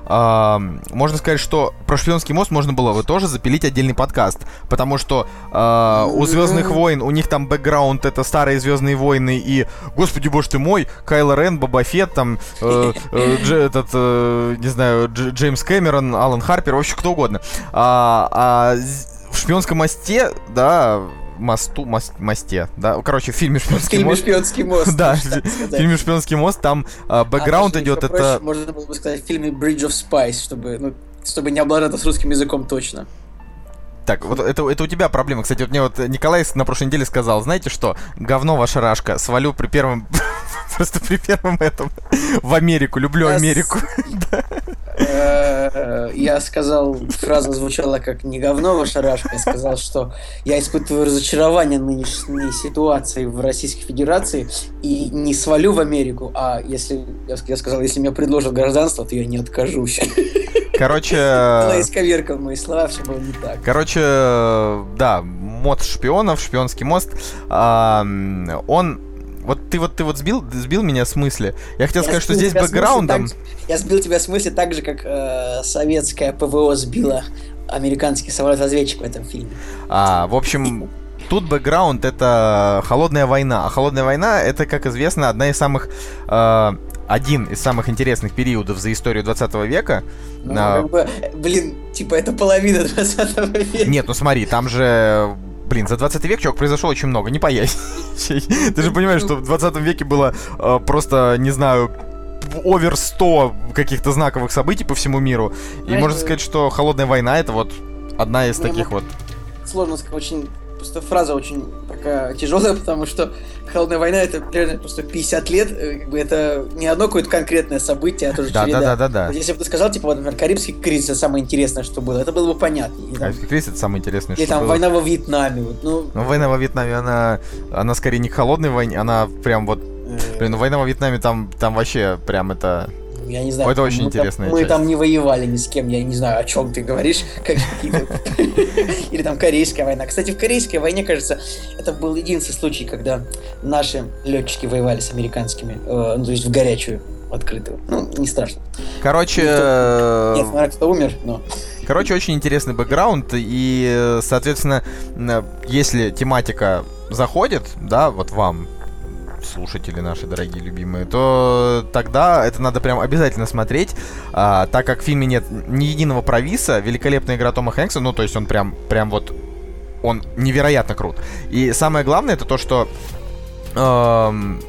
Speaker 1: Uh, можно сказать, что про шпионский мост можно было бы тоже запилить отдельный подкаст, потому что uh, у Звездных войн у них там бэкграунд это старые Звездные войны и, господи боже ты мой, Кайло Рен, Боба Фетт, там uh, uh, этот, uh, не знаю, Дж Джеймс Кэмерон, Алан Харпер, вообще кто угодно. А, а в шпионском мосте, да, мосту, мост, мосте, да, короче, в фильме «Шпионский
Speaker 2: в
Speaker 1: мост».
Speaker 2: «Шпионский мост».
Speaker 1: Да, в фильме «Шпионский мост» там а, бэкграунд идет, это...
Speaker 2: Можно было бы сказать в фильме «Bridge of Spice», чтобы, ну, чтобы не обладать с русским языком точно.
Speaker 1: Так, вот это, это у тебя проблема. Кстати, вот мне вот Николай на прошлой неделе сказал, знаете что, говно ваша рашка, свалю при первом, просто при первом этом в Америку, люблю Америку.
Speaker 2: Я сказал, фраза звучала как «не говно ваша рашка», я сказал, что я испытываю разочарование нынешней ситуации в Российской Федерации и не свалю в Америку, а если, я сказал, если мне предложат гражданство, то я не откажусь.
Speaker 1: Короче...
Speaker 2: Она исковеркал мои слова, все было не так.
Speaker 1: Короче, да, мод шпионов, шпионский мост, он вот ты вот ты вот сбил, сбил меня с мысли. Я хотел я сказать, что здесь бэкграундом. Так,
Speaker 2: я сбил тебя с мысли так же, как э, советская ПВО сбила американский самолет-разведчик в этом фильме.
Speaker 1: А, в общем, тут бэкграунд это холодная война. А холодная война это, как известно, одна из самых э, один из самых интересных периодов за историю 20 века.
Speaker 2: Ну, а, как бы, блин, типа это половина 20 века.
Speaker 1: Нет, ну смотри, там же блин, за 20 век, чувак, произошло очень много, не поясничай. Ты же понимаешь, что в 20 веке было э, просто, не знаю, овер 100 каких-то знаковых событий по всему миру. И можно сказать, что холодная война это вот одна из ну, таких вот.
Speaker 2: Сложно сказать, очень просто фраза очень такая тяжелая, потому что холодная война это реально просто 50 лет, э, как бы это не одно какое-то конкретное событие, а тоже
Speaker 1: да, череда. Да, да, да, да.
Speaker 2: Если бы ты сказал, типа, вот, например, Карибский кризис это самое интересное, что было, это было бы понятно.
Speaker 1: Карибский кризис это самое интересное,
Speaker 2: и, что там было. война во Вьетнаме. Вот, ну...
Speaker 1: ну, война во Вьетнаме, она, она скорее не холодной войне, она прям вот э. Блин, ну война во Вьетнаме там, там вообще прям это
Speaker 2: я не знаю.
Speaker 1: Это очень интересно.
Speaker 2: Мы там не воевали ни с кем, я не знаю, о чем ты говоришь. Или там Корейская война. Кстати, в Корейской войне, кажется, это был единственный случай, когда наши летчики воевали с американскими, э, ну, то есть в горячую открытую. Ну, не страшно.
Speaker 1: Короче...
Speaker 2: Нет, смотря кто умер, но...
Speaker 1: Короче, очень интересный бэкграунд, и, соответственно, если тематика заходит, да, вот вам, слушатели наши дорогие любимые, то тогда это надо прям обязательно смотреть, а, так как в фильме нет ни единого провиса, великолепная игра Тома Хэнкса, ну то есть он прям, прям вот, он невероятно крут. И самое главное это то, что эм,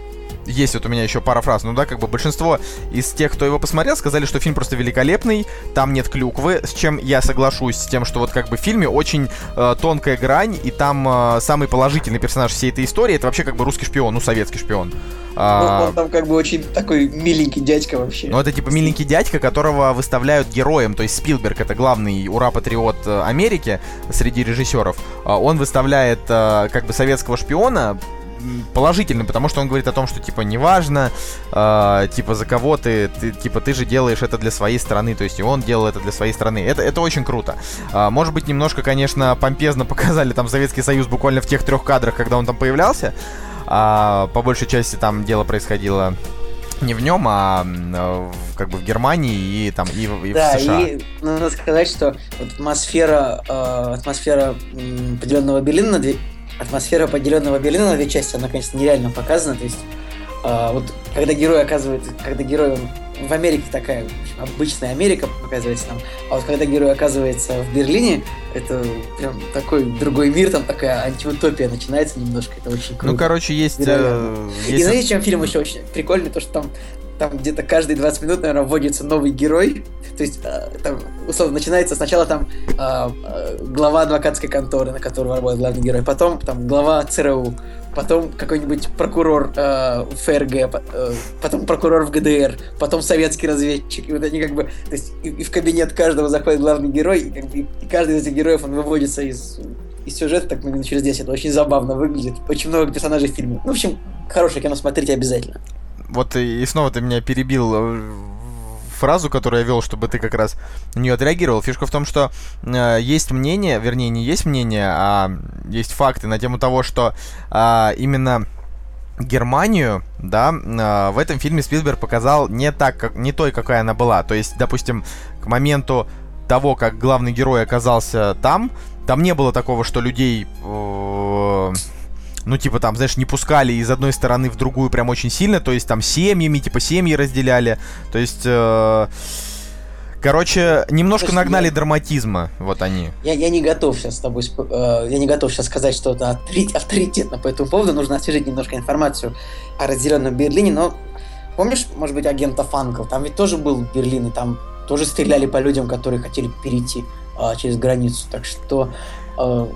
Speaker 1: есть вот у меня еще пара фраз. Ну да, как бы большинство из тех, кто его посмотрел, сказали, что фильм просто великолепный, там нет клюквы, с чем я соглашусь, с тем, что вот как бы в фильме очень э, тонкая грань, и там э, самый положительный персонаж всей этой истории, это вообще как бы русский шпион, ну советский шпион.
Speaker 2: А... Ну, он там как бы очень такой миленький дядька вообще.
Speaker 1: Ну, это типа миленький дядька, которого выставляют героем. То есть Спилберг это главный ура-патриот э, Америки среди режиссеров. А он выставляет э, как бы советского шпиона положительным, потому что он говорит о том, что типа неважно, э, типа за кого ты, ты, типа ты же делаешь это для своей страны, то есть и он делал это для своей страны. Это, это очень круто. Э, может быть, немножко, конечно, помпезно показали там Советский Союз буквально в тех трех кадрах, когда он там появлялся. А по большей части там дело происходило не в нем, а как бы в Германии и там и, и
Speaker 2: да,
Speaker 1: в США.
Speaker 2: и надо сказать, что атмосфера, э, атмосфера определенного Берлина атмосфера поделенного Берлина на две части, она, конечно, нереально показана. То есть, э, вот когда герой оказывается, когда герой в Америке такая обычная Америка показывается там, а вот когда герой оказывается в Берлине, это прям такой другой мир, там такая антиутопия начинается немножко, это очень круто.
Speaker 1: Ну, короче, есть... Э,
Speaker 2: есть... И знаете, чем фильм еще очень прикольный, то, что там там где-то каждые 20 минут, наверное, вводится новый герой. То есть, э, там, условно, начинается сначала там э, э, глава адвокатской конторы, на которую работает главный герой, потом там глава ЦРУ, потом какой-нибудь прокурор э, ФРГ, э, потом прокурор в ГДР, потом советский разведчик. И вот они как бы... То есть, и, и в кабинет каждого заходит главный герой, и, как бы, и каждый из этих героев, он выводится из из сюжета так минут через 10. Это очень забавно выглядит. Очень много персонажей в фильме. Ну, в общем, хорошее кино, смотрите обязательно
Speaker 1: вот и снова ты меня перебил э, фразу, которую я вел, чтобы ты как раз на нее отреагировал. Фишка в том, что э, есть мнение, вернее, не есть мнение, а есть факты на тему того, что э, именно Германию, да, э, в этом фильме Спилберг показал не так, как не той, какая она была. То есть, допустим, к моменту того, как главный герой оказался там, там не было такого, что людей э, ну, типа, там, знаешь, не пускали из одной стороны в другую прям очень сильно, то есть там семьями, типа, семьи разделяли, то есть... Э, Короче, немножко Слушай, нагнали я... драматизма, вот они.
Speaker 2: Я, я не готов сейчас с тобой, э, я не готов сейчас сказать что-то авторитетно по этому поводу, нужно освежить немножко информацию о разделенном Берлине, но помнишь, может быть, агента Фанкл, там ведь тоже был Берлин, и там тоже стреляли по людям, которые хотели перейти э, через границу, так что э,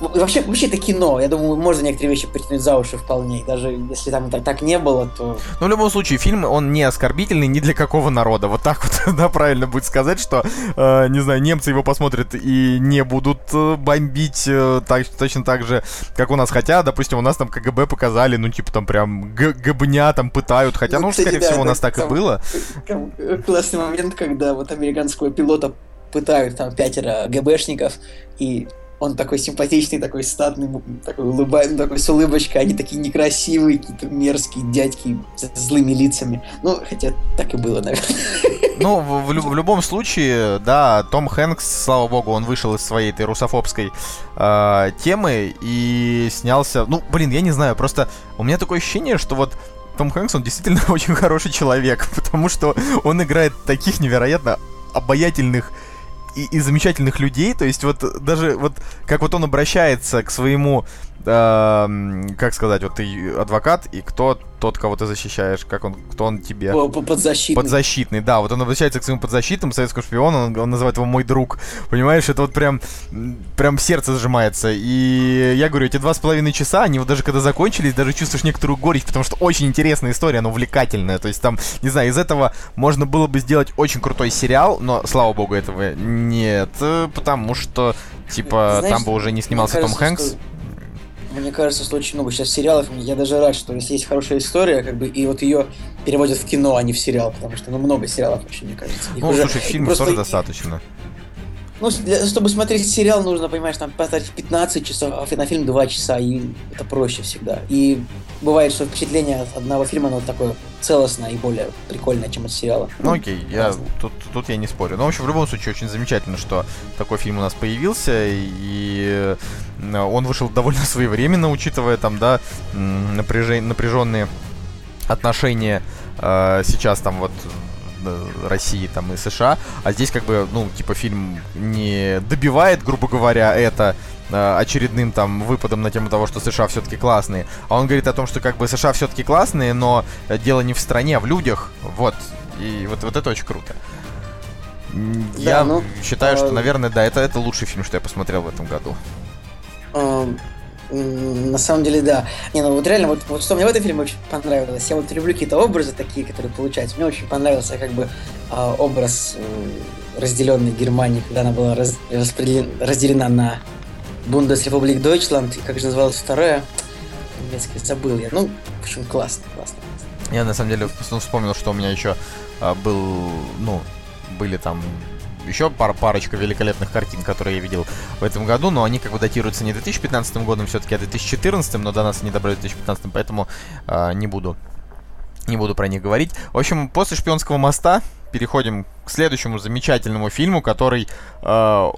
Speaker 2: Вообще, вообще это кино. Я думаю, можно некоторые вещи притянуть за уши вполне. Даже если там так, так не было, то...
Speaker 1: Ну, в любом случае, фильм, он не оскорбительный ни для какого народа. Вот так вот, да, правильно будет сказать, что, э, не знаю, немцы его посмотрят и не будут э, бомбить э, так, точно так же, как у нас. Хотя, допустим, у нас там КГБ показали, ну, типа, там прям гбня там пытают. Хотя, ну, ну скорее да, всего, у нас так там, и было.
Speaker 2: Там, классный момент, когда вот американского пилота пытают там пятеро ГБшников, и он такой симпатичный, такой статный, такой улыбается, ну, такой с улыбочкой, они такие некрасивые, какие-то мерзкие дядьки с злыми лицами. Ну, хотя так и было, наверное.
Speaker 1: Ну, в, в, в любом случае, да, Том Хэнкс, слава богу, он вышел из своей этой русофобской э, темы и снялся. Ну, блин, я не знаю, просто у меня такое ощущение, что вот том Хэнкс, он действительно очень хороший человек, потому что он играет таких невероятно обаятельных и, и замечательных людей. То есть вот даже вот как вот он обращается к своему, э, как сказать, вот ты адвокат, и кто тот, кого ты защищаешь, как он, кто он тебе?
Speaker 2: Подзащитный.
Speaker 1: Подзащитный, да. Вот он обращается к своему подзащитному советскому шпиону, он, он называет его мой друг. Понимаешь, это вот прям, прям сердце сжимается. И я говорю, эти два с половиной часа, они вот даже когда закончились, даже чувствуешь некоторую горечь, потому что очень интересная история, она увлекательная. То есть там, не знаю, из этого можно было бы сделать очень крутой сериал, но, слава богу, этого нет, потому что, типа, Знаешь, там бы уже не снимался Том Хэнкс. Что
Speaker 2: мне кажется, что очень много сейчас сериалов. Я даже рад, что если есть хорошая история, как бы, и вот ее переводят в кино, а не в сериал, потому что ну много сериалов вообще, мне кажется.
Speaker 1: Их ну, уже... слушай, фильмов просто... тоже достаточно.
Speaker 2: Ну, для, чтобы смотреть сериал, нужно, понимаешь, там потратить 15 часов, а на фильм 2 часа, и это проще всегда. И бывает, что впечатление от одного фильма, оно такое целостное и более прикольное, чем от сериала.
Speaker 1: Ну, окей, я, тут, тут я не спорю. Но, в общем, в любом случае, очень замечательно, что такой фильм у нас появился, и э, он вышел довольно своевременно, учитывая там, да, напряжен, напряженные отношения э, сейчас там вот России там и США, а здесь как бы, ну, типа фильм не добивает, грубо говоря, это э, очередным там выпадом на тему того, что США все-таки классные, а он говорит о том, что как бы США все-таки классные, но дело не в стране, а в людях, вот, и вот, вот это очень круто. Я да, ну, считаю, а... что, наверное, да, это, это лучший фильм, что я посмотрел в этом году.
Speaker 2: На самом деле, да. Не, ну вот реально, вот, вот что мне в этом фильме очень понравилось. Я вот люблю какие-то образы такие, которые получаются. Мне очень понравился как бы э, образ э, разделенной Германии, когда она была раз, разделена на Бундесрепублик Дойчланд, как же называлась вторая, немецкая, забыл я. Ну, в общем, классно, классно.
Speaker 1: Я на самом деле вспомнил, что у меня еще а, был, ну, были там еще пар парочка великолепных картин, которые я видел в этом году, но они как бы датируются не 2015 годом все-таки, а 2014, но до нас они добрались в 2015, поэтому э, не буду не буду про них говорить. В общем, после «Шпионского моста» переходим к следующему замечательному фильму, который э,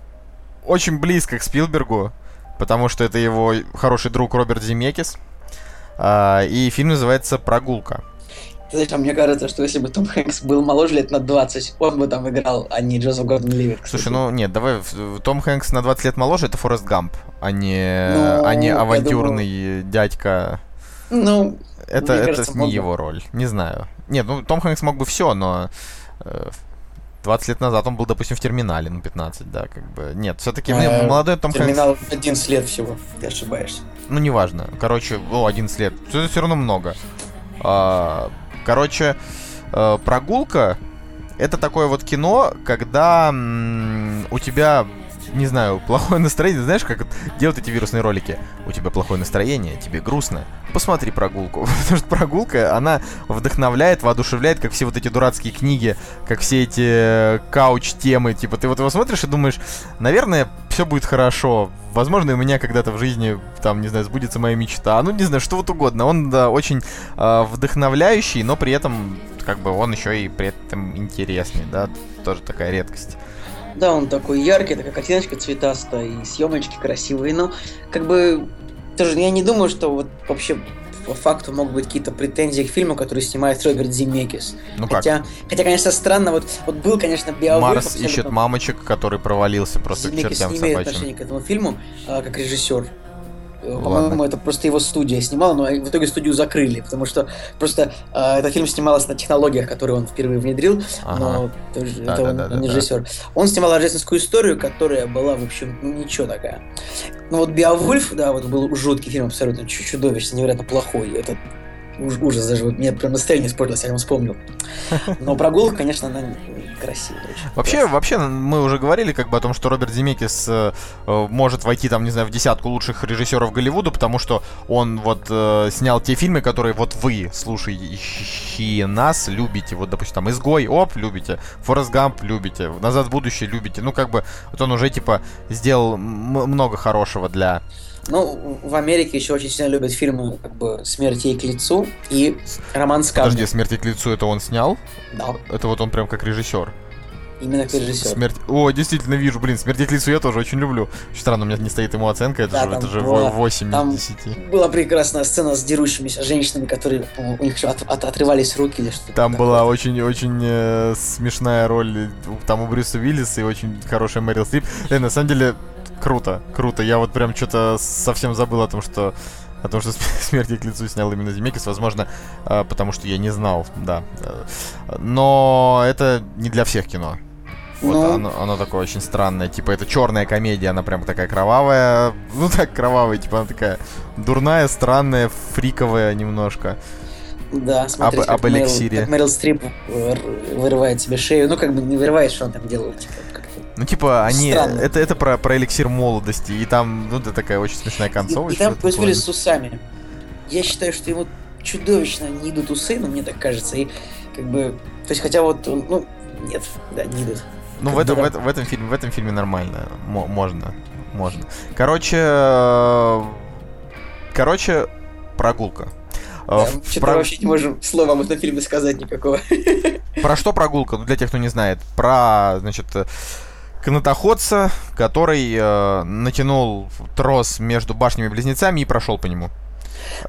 Speaker 1: очень близко к Спилбергу, потому что это его хороший друг Роберт Земекис. А, и фильм называется «Прогулка».
Speaker 2: Знаешь, а мне кажется, что если бы Том Хэнкс был моложе лет на 20, он бы там играл, а не Джозеф Гордон Ливер.
Speaker 1: Слушай, ну нет, давай, Том Хэнкс на 20 лет моложе, это Форест Гамп, а не, ну, а не авантюрный думаю... дядька.
Speaker 2: Ну,
Speaker 1: это, это кажется, не его роль, не знаю. Нет, ну Том Хэнкс мог бы все, но 20 э, лет назад он был, допустим, в терминале, ну, 15, да, как бы. Нет, все-таки а, молодой Том
Speaker 2: терминал
Speaker 1: Хэнкс...
Speaker 2: Терминал 11 лет всего, ты ошибаешься.
Speaker 1: Ну, неважно. Короче, о, 11 лет. Это все равно много. А, Короче, э, прогулка это такое вот кино, когда у тебя не знаю, плохое настроение. Знаешь, как делают эти вирусные ролики? У тебя плохое настроение, тебе грустно. Посмотри прогулку. Потому что прогулка, она вдохновляет, воодушевляет, как все вот эти дурацкие книги, как все эти э, кауч-темы. Типа, ты вот его смотришь и думаешь, наверное, все будет хорошо. Возможно, у меня когда-то в жизни, там, не знаю, сбудется моя мечта. Ну, не знаю, что вот угодно. Он, да, очень э, вдохновляющий, но при этом, как бы, он еще и при этом интересный, да, тоже такая редкость.
Speaker 2: Да, он такой яркий, такая картиночка цветастая, и съемочки красивые, но как бы тоже я не думаю, что вот вообще по факту могут быть какие-то претензии к фильму, который снимает Роберт Земекис.
Speaker 1: Ну
Speaker 2: хотя,
Speaker 1: как?
Speaker 2: хотя, конечно, странно, вот, вот был, конечно, Биовульф...
Speaker 1: Марс ищет мамочек, который провалился просто
Speaker 2: Земекис
Speaker 1: к чертям
Speaker 2: не
Speaker 1: имеет
Speaker 2: собачьим. отношения к этому фильму, а, как режиссер. По-моему, это просто его студия снимала, но в итоге студию закрыли, потому что просто э, этот фильм снимался на технологиях, которые он впервые внедрил, ага. но тоже, да, это да, он, да, он не режиссер. Да. Он снимал рождественскую историю, которая была, в общем, ну, ничего такая. Ну вот Биовульф, да, вот был жуткий фильм, абсолютно чудовищно, невероятно плохой. Это ужас даже. Вот, мне прям настроение испортилось, я вам вспомнил. Но прогулка, конечно, она красивая.
Speaker 1: Вообще, вообще, мы уже говорили как бы о том, что Роберт Земекис э, э, может войти там, не знаю, в десятку лучших режиссеров Голливуда, потому что он вот э, снял те фильмы, которые вот вы, слушающие нас, любите. Вот, допустим, там «Изгой», оп, любите. «Форест Гамп» любите. «Назад в будущее» любите. Ну, как бы, вот он уже, типа, сделал много хорошего для
Speaker 2: ну, в Америке еще очень сильно любят фильмы как бы «Смерть ей к лицу» и «Роман с камнем».
Speaker 1: Подожди, «Смерть ей к лицу» это он снял?
Speaker 2: Да.
Speaker 1: Это вот он прям как режиссер.
Speaker 2: Именно как режиссер.
Speaker 1: Смерть... О, действительно вижу, блин, «Смерть лицу» я тоже очень люблю. Очень странно, у меня не стоит ему оценка, это
Speaker 2: да,
Speaker 1: же, это же
Speaker 2: было,
Speaker 1: 8
Speaker 2: там
Speaker 1: из 10.
Speaker 2: была прекрасная сцена с дерущимися женщинами, которые у них от, от, отрывались руки или что-то
Speaker 1: Там такое. была очень-очень э, смешная роль, там у Брюса Уиллиса и очень хорошая Мэрил Стрип. Э, на самом деле, круто, круто. Я вот прям что-то совсем забыл о том, что о том, что смерти к лицу снял именно Земекис, возможно, а, потому что я не знал, да. Но это не для всех кино. Вот. Ну. оно, оно такое очень странное, типа это черная комедия, она прям такая кровавая, ну так кровавая, типа она такая дурная, странная, фриковая немножко.
Speaker 2: Да, смотри, об, как, об Мэрил, как Мэрил Стрип вырывает себе шею, ну как бы не вырывает, что он там делает, типа,
Speaker 1: ну, типа, они... Это, это про, про эликсир молодости. И там, ну, это такая очень смешная концовочка.
Speaker 2: И, и там происходит с усами. Я считаю, что ему чудовищно не идут усы, но ну, мне так кажется. И как бы... То есть, хотя вот, ну, нет, да, не идут.
Speaker 1: Ну, в этом, в, этом, в, этом фильме, в этом фильме нормально. М- можно. Можно. Короче... Э, короче, прогулка.
Speaker 2: Э, да, Что-то про... вообще не можем слова об этом фильме сказать никакого.
Speaker 1: Про что прогулка? Ну, для тех, кто не знает. Про, значит, канатоходца, который э, натянул трос между башнями-близнецами и прошел по нему.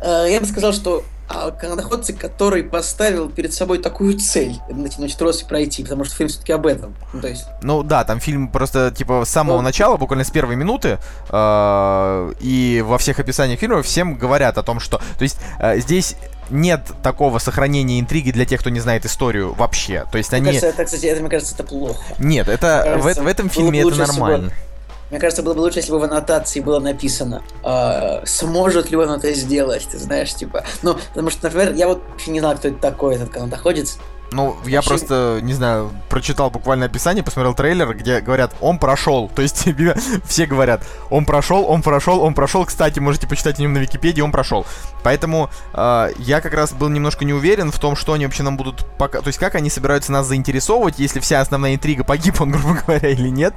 Speaker 2: Э, я бы сказал, что а канатоходцы, который поставил перед собой такую цель натянуть трос и пройти, потому что фильм все-таки об этом. Ну, то есть...
Speaker 1: ну да, там фильм просто типа с самого ну... начала, буквально с первой минуты, э, и во всех описаниях фильма всем говорят о том, что, то есть э, здесь нет такого сохранения интриги для тех, кто не знает историю вообще. То есть
Speaker 2: мне
Speaker 1: они...
Speaker 2: Кажется, это, кстати, это, мне кажется, это плохо.
Speaker 1: Нет, это кажется, в, в этом фильме это нормально.
Speaker 2: Мне кажется, было бы лучше, если бы в аннотации было написано, э, сможет ли он это сделать, ты знаешь, типа. Ну, потому что, например, я вот не знал, кто это такой, этот канатоходец.
Speaker 1: Ну, я Вообще... просто, не знаю, прочитал буквально описание, посмотрел трейлер, где говорят, он прошел. То есть все говорят, он прошел, он прошел, он прошел. Кстати, можете почитать о нем на Википедии, он прошел. Поэтому э, я как раз был немножко не уверен в том, что они вообще нам будут пока... То есть как они собираются нас заинтересовывать, если вся основная интрига погиб он, грубо говоря, или нет.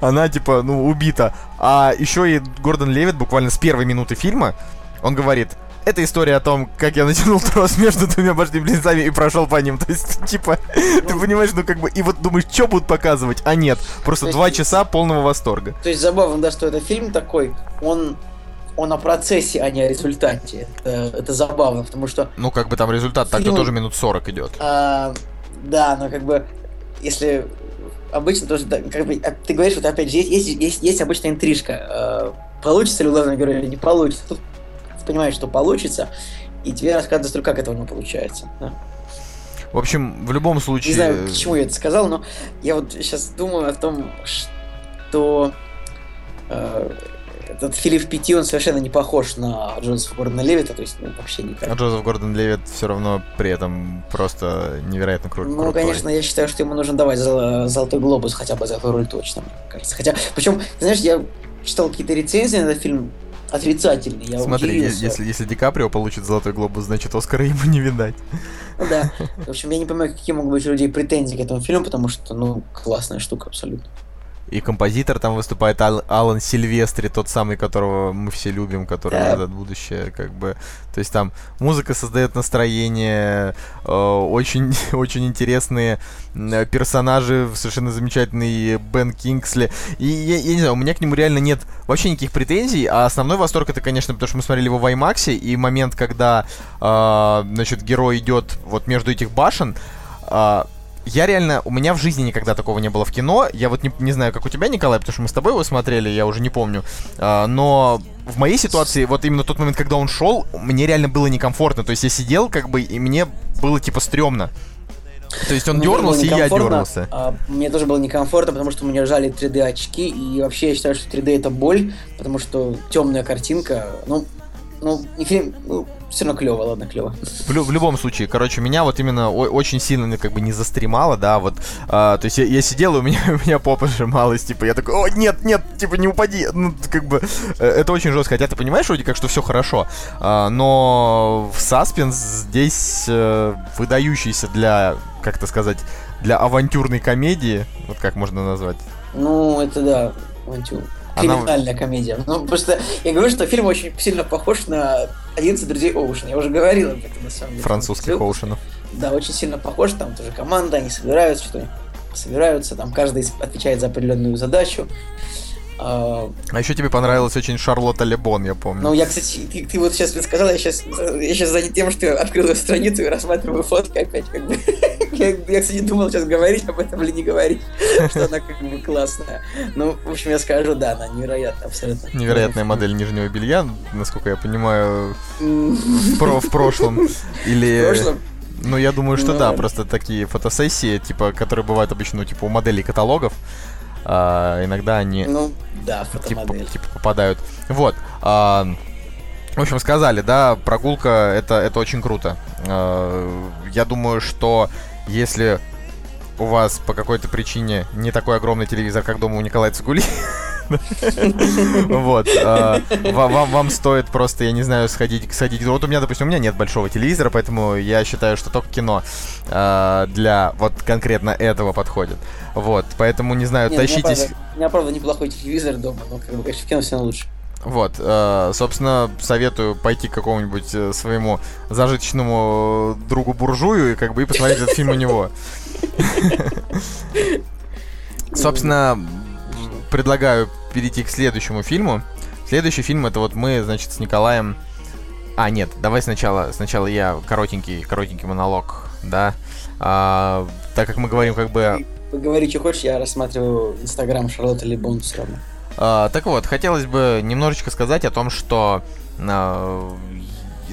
Speaker 1: Она, типа, ну, убита. А еще и Гордон Левит буквально с первой минуты фильма, он говорит, это история о том, как я натянул трос между двумя башнями близнецами и прошел по ним. То есть, типа, ты понимаешь, ну как бы, и вот думаешь, что будут показывать, а нет, просто
Speaker 2: То
Speaker 1: два часа полного восторга.
Speaker 2: То есть забавно, да, что это фильм такой, он, он о процессе, а не о результате. Это, это забавно, потому что,
Speaker 1: Ну, как бы там результат так-то
Speaker 2: Фильм-
Speaker 1: тоже минут 40 идет.
Speaker 2: а, да, но как бы, если обычно тоже, как бы, а, ты говоришь, вот опять же, есть, есть, есть, есть обычная интрижка, а, получится ли у главного героя или не получится. Тут понимаешь, что получится, и тебе рассказывают историю, как этого не получается. да.
Speaker 1: В общем, в любом случае...
Speaker 2: Не знаю, к чему я это сказал, но я вот сейчас думаю о том, что э, этот Филипп Пяти, он совершенно не похож на Джозефа Гордона Левита, то есть ну, вообще никак.
Speaker 1: А Джозеф Гордон Левит все равно при этом просто невероятно кру- крутой.
Speaker 2: Ну, конечно, я считаю, что ему нужно давать зол- золотой глобус хотя бы за эту роль точно, мне кажется. Хотя, причем, знаешь, я читал какие-то рецензии на этот фильм отрицательные, я
Speaker 1: Смотри,
Speaker 2: удивился.
Speaker 1: если, если Ди Каприо получит золотой глобус, значит Оскара ему не видать.
Speaker 2: Ну да. В общем, я не понимаю, какие могут быть у людей претензии к этому фильму, потому что, ну, классная штука абсолютно.
Speaker 1: И композитор там выступает Ал- Алан Сильвестри, тот самый, которого мы все любим, который назад в будущее, как бы. То есть там музыка создает настроение, э, очень, очень интересные персонажи, совершенно замечательный Бен Кингсли. И я, я не знаю, у меня к нему реально нет вообще никаких претензий, а основной восторг это, конечно, потому что мы смотрели его в IMAX, и момент, когда, э, значит, герой идет вот между этих башен, а, я реально, у меня в жизни никогда такого не было в кино. Я вот не, не знаю, как у тебя, Николай, потому что мы с тобой его смотрели, я уже не помню. А, но в моей ситуации, вот именно тот момент, когда он шел, мне реально было некомфортно. То есть я сидел, как бы, и мне было типа стрёмно. То есть он
Speaker 2: Мне
Speaker 1: дернулся, и я дернулся.
Speaker 2: а, мне тоже было некомфортно, потому что у меня жали 3D очки, и вообще я считаю, что 3D это боль, потому что темная картинка, ну, ну, фильм, ну, все равно клево, ладно, клево.
Speaker 1: В, лю- в любом случае, короче, меня вот именно о- очень сильно ну, как бы не застремало, да, вот, а, то есть я, я сидел, и у меня, у меня попа сжималась, типа, я такой, о, нет, нет, типа, не упади, ну, как бы, э, это очень жестко, хотя ты понимаешь вроде как, что все хорошо, а, но в саспенс здесь э, выдающийся для, как это сказать, для авантюрной комедии, вот как можно назвать.
Speaker 2: Ну, это да, авантюр.
Speaker 1: Она-
Speaker 2: Криминальная комедия. Ну, просто я говорю, что фильм очень сильно похож на 11 друзей Оушена. Я уже говорил об этом, на самом деле.
Speaker 1: Французских. Оушенов.
Speaker 2: Да, очень сильно похож. Там тоже команда, они собираются, что собираются, там каждый отвечает за определенную задачу. А,
Speaker 1: А еще тебе понравилась очень Шарлотта Лебон, я помню.
Speaker 2: Ну, я, кстати, ты, ты вот сейчас мне сказал, я сейчас, я сейчас занят тем, что я открыл эту страницу и рассматриваю фотки опять, как бы. Я, я, кстати, думал сейчас говорить об этом или не говорить, что она как бы классная. Ну, в общем, я скажу, да, она невероятная абсолютно.
Speaker 1: Невероятная модель нижнего белья, насколько я понимаю, в, в прошлом. Или...
Speaker 2: В прошлом,
Speaker 1: Ну, я думаю, что
Speaker 2: Ну,
Speaker 1: да,
Speaker 2: да.
Speaker 1: просто такие фотосессии, типа, которые бывают обычно, ну, типа, у моделей каталогов. а, иногда они
Speaker 2: ну, да,
Speaker 1: типа, типа попадают. Вот. а, в общем, сказали, да, прогулка это, это очень круто. А, я думаю, что если у вас по какой-то причине не такой огромный телевизор, как дома у Николая Цигули, вот, а, ва- вам, стоит просто, я не знаю, сходить, сходить. Вот у меня, допустим, у меня нет большого телевизора, поэтому я считаю, что только кино а, для вот конкретно этого подходит. Вот, поэтому не знаю,
Speaker 2: Не, у меня,
Speaker 1: тащитесь.
Speaker 2: у меня, правда, неплохой телевизор дома, но, конечно, в кино все лучше.
Speaker 1: Вот, э, собственно, советую пойти к какому-нибудь э, своему зажиточному другу буржую и как бы и посмотреть этот фильм у него. Собственно, предлагаю перейти к следующему фильму. Следующий фильм это вот мы, значит, с Николаем. А, нет, давай сначала, сначала я коротенький, коротенький монолог, да. А, так как мы говорим как бы
Speaker 2: Говори, что хочешь, я рассматриваю Инстаграм Шарлотты Лебон все равно.
Speaker 1: А, так вот, хотелось бы немножечко сказать о том, что, а,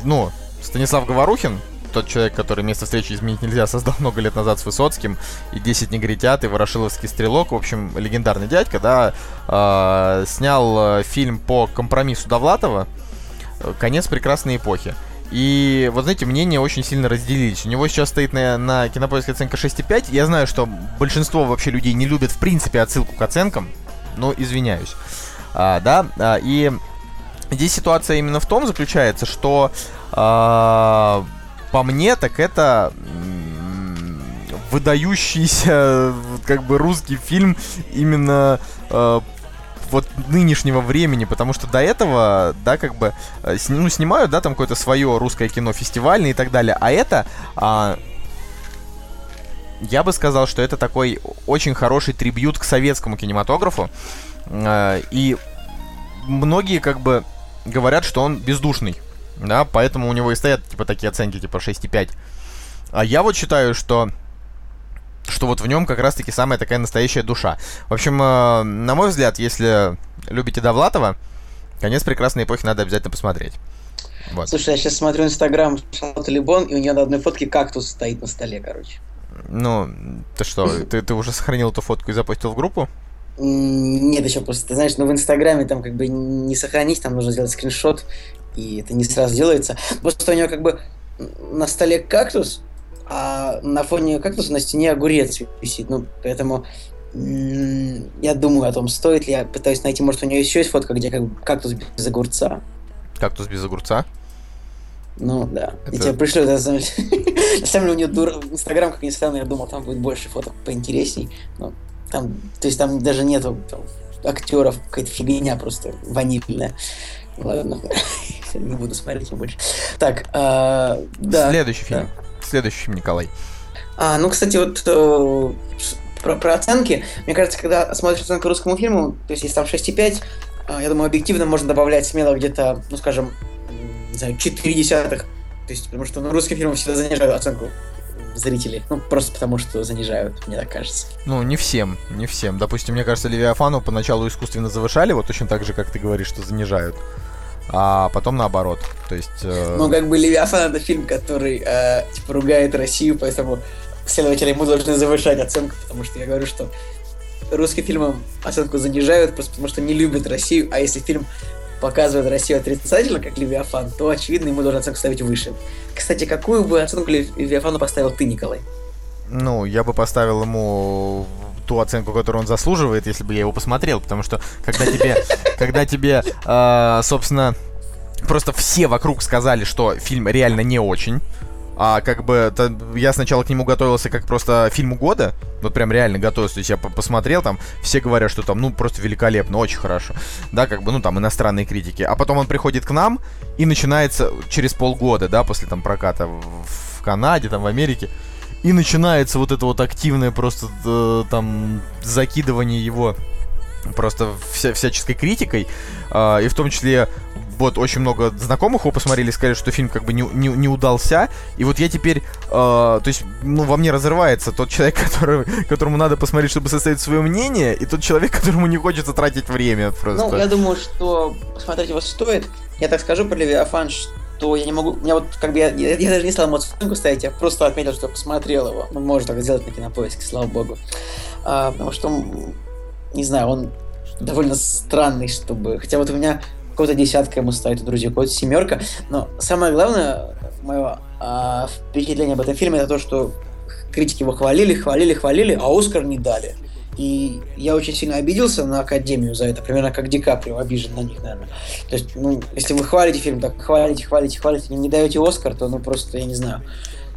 Speaker 1: ну, Станислав Говорухин, тот человек, который место встречи изменить нельзя, создал много лет назад с Высоцким, и 10 негритят, и Ворошиловский стрелок, в общем, легендарный дядька, да, а, снял э, фильм по компромиссу Довлатова э, «Конец прекрасной эпохи». И вот знаете, мнения очень сильно разделились. У него сейчас стоит на, на кинопоиске оценка 6,5. Я знаю, что большинство вообще людей не любят в принципе отсылку к оценкам. Но извиняюсь. А, да, а, и здесь ситуация именно в том заключается, что а, по мне, так это выдающийся как бы русский фильм именно э, вот нынешнего времени, потому что до этого, да, как бы, э, ну, снимают, да, там какое-то свое русское кино фестивальное и так далее, а это, а, я бы сказал, что это такой очень хороший трибют к советскому кинематографу, а, и многие, как бы, говорят, что он бездушный, да, поэтому у него и стоят, типа, такие оценки, типа, 6,5. А я вот считаю, что что вот в нем как раз-таки самая такая настоящая душа. В общем, э, на мой взгляд, если любите Довлатова, конец прекрасной эпохи надо обязательно посмотреть.
Speaker 2: Вот. Слушай, я сейчас смотрю Инстаграм Шарлотты Либон, и у нее на одной фотке кактус стоит на столе, короче.
Speaker 1: Ну, ты что, ты, ты уже сохранил эту фотку и запустил в группу?
Speaker 2: Нет, еще просто, ты знаешь, ну в Инстаграме там как бы не сохранить, там нужно сделать скриншот, и это не сразу делается. Просто у нее как бы на столе кактус, а на фоне кактуса на стене огурец висит. Ну, поэтому я думаю о том, стоит ли я пытаюсь найти, может, у нее еще есть фотка, где как бы кактус без огурца.
Speaker 1: Кактус без огурца?
Speaker 2: Ну, да. Это... Я тебе пришлю, это, самом деле, у нее дур... Инстаграм, как ни странно, я думал, там будет больше фоток поинтересней. Но там, то есть там даже нету там, актеров, какая-то фигня просто ванильная. Ладно, не буду смотреть больше. Так, э, да.
Speaker 1: Следующий фильм. Да. Следующий фильм, Николай.
Speaker 2: А, ну, кстати, вот э, про, про оценки. Мне кажется, когда смотришь оценку русскому фильму, то есть если там 6,5, э, я думаю, объективно можно добавлять смело где-то, ну, скажем, не знаю, 4 десятых. То есть, потому что ну, русским фильмам всегда занижают оценку зрителей. Ну, просто потому что занижают, мне так кажется.
Speaker 1: Ну, не всем, не всем. Допустим, мне кажется, Левиафану поначалу искусственно завышали, вот точно так же, как ты говоришь, что занижают а потом наоборот. То есть... Э...
Speaker 2: Ну, как бы Левиафан это фильм, который э, типа ругает Россию, поэтому следовательно ему должны завышать оценку, потому что я говорю, что русским фильмам оценку занижают, просто потому что не любят Россию, а если фильм показывает Россию отрицательно, как Левиафан, то, очевидно, ему должен оценку ставить выше. Кстати, какую бы оценку Левиафану поставил ты, Николай?
Speaker 1: Ну, я бы поставил ему ту оценку, которую он заслуживает, если бы я его посмотрел, потому что когда тебе, когда тебе, э, собственно, просто все вокруг сказали, что фильм реально не очень, а как бы это, я сначала к нему готовился как просто фильму года, вот прям реально готовился, то есть я посмотрел там, все говорят, что там, ну, просто великолепно, очень хорошо, да, как бы, ну, там, иностранные критики, а потом он приходит к нам, и начинается через полгода, да, после там проката в, Канаде, там, в Америке, и начинается вот это вот активное просто э, там закидывание его просто вся, всяческой критикой, э, и в том числе вот очень много знакомых его посмотрели, сказали, что фильм как бы не, не, не удался. И вот я теперь, э, то есть, ну, во мне разрывается тот человек, который, которому надо посмотреть, чтобы составить свое мнение, и тот человек, которому не хочется тратить время просто.
Speaker 2: Ну, я думаю, что посмотреть его стоит. Я так скажу про Левиафан, что то я не могу... Меня вот как бы я, я, я даже не стал ему оценку ставить, я просто отметил, что посмотрел его. Ну, можно так сделать на кинопоиске, слава богу. А, потому что, не знаю, он довольно странный, чтобы... Хотя вот у меня какого-то десятка ему ставит у друзей, какого-то семерка. Но самое главное, мое а, впечатление об этом фильме, это то, что критики его хвалили, хвалили, хвалили, а Оскар не дали. И я очень сильно обиделся на Академию за это, примерно как Ди Каприо обижен на них, наверное. То есть, ну, если вы хвалите фильм, так хвалите, хвалите, хвалите, не, даете Оскар, то, ну, просто, я не знаю.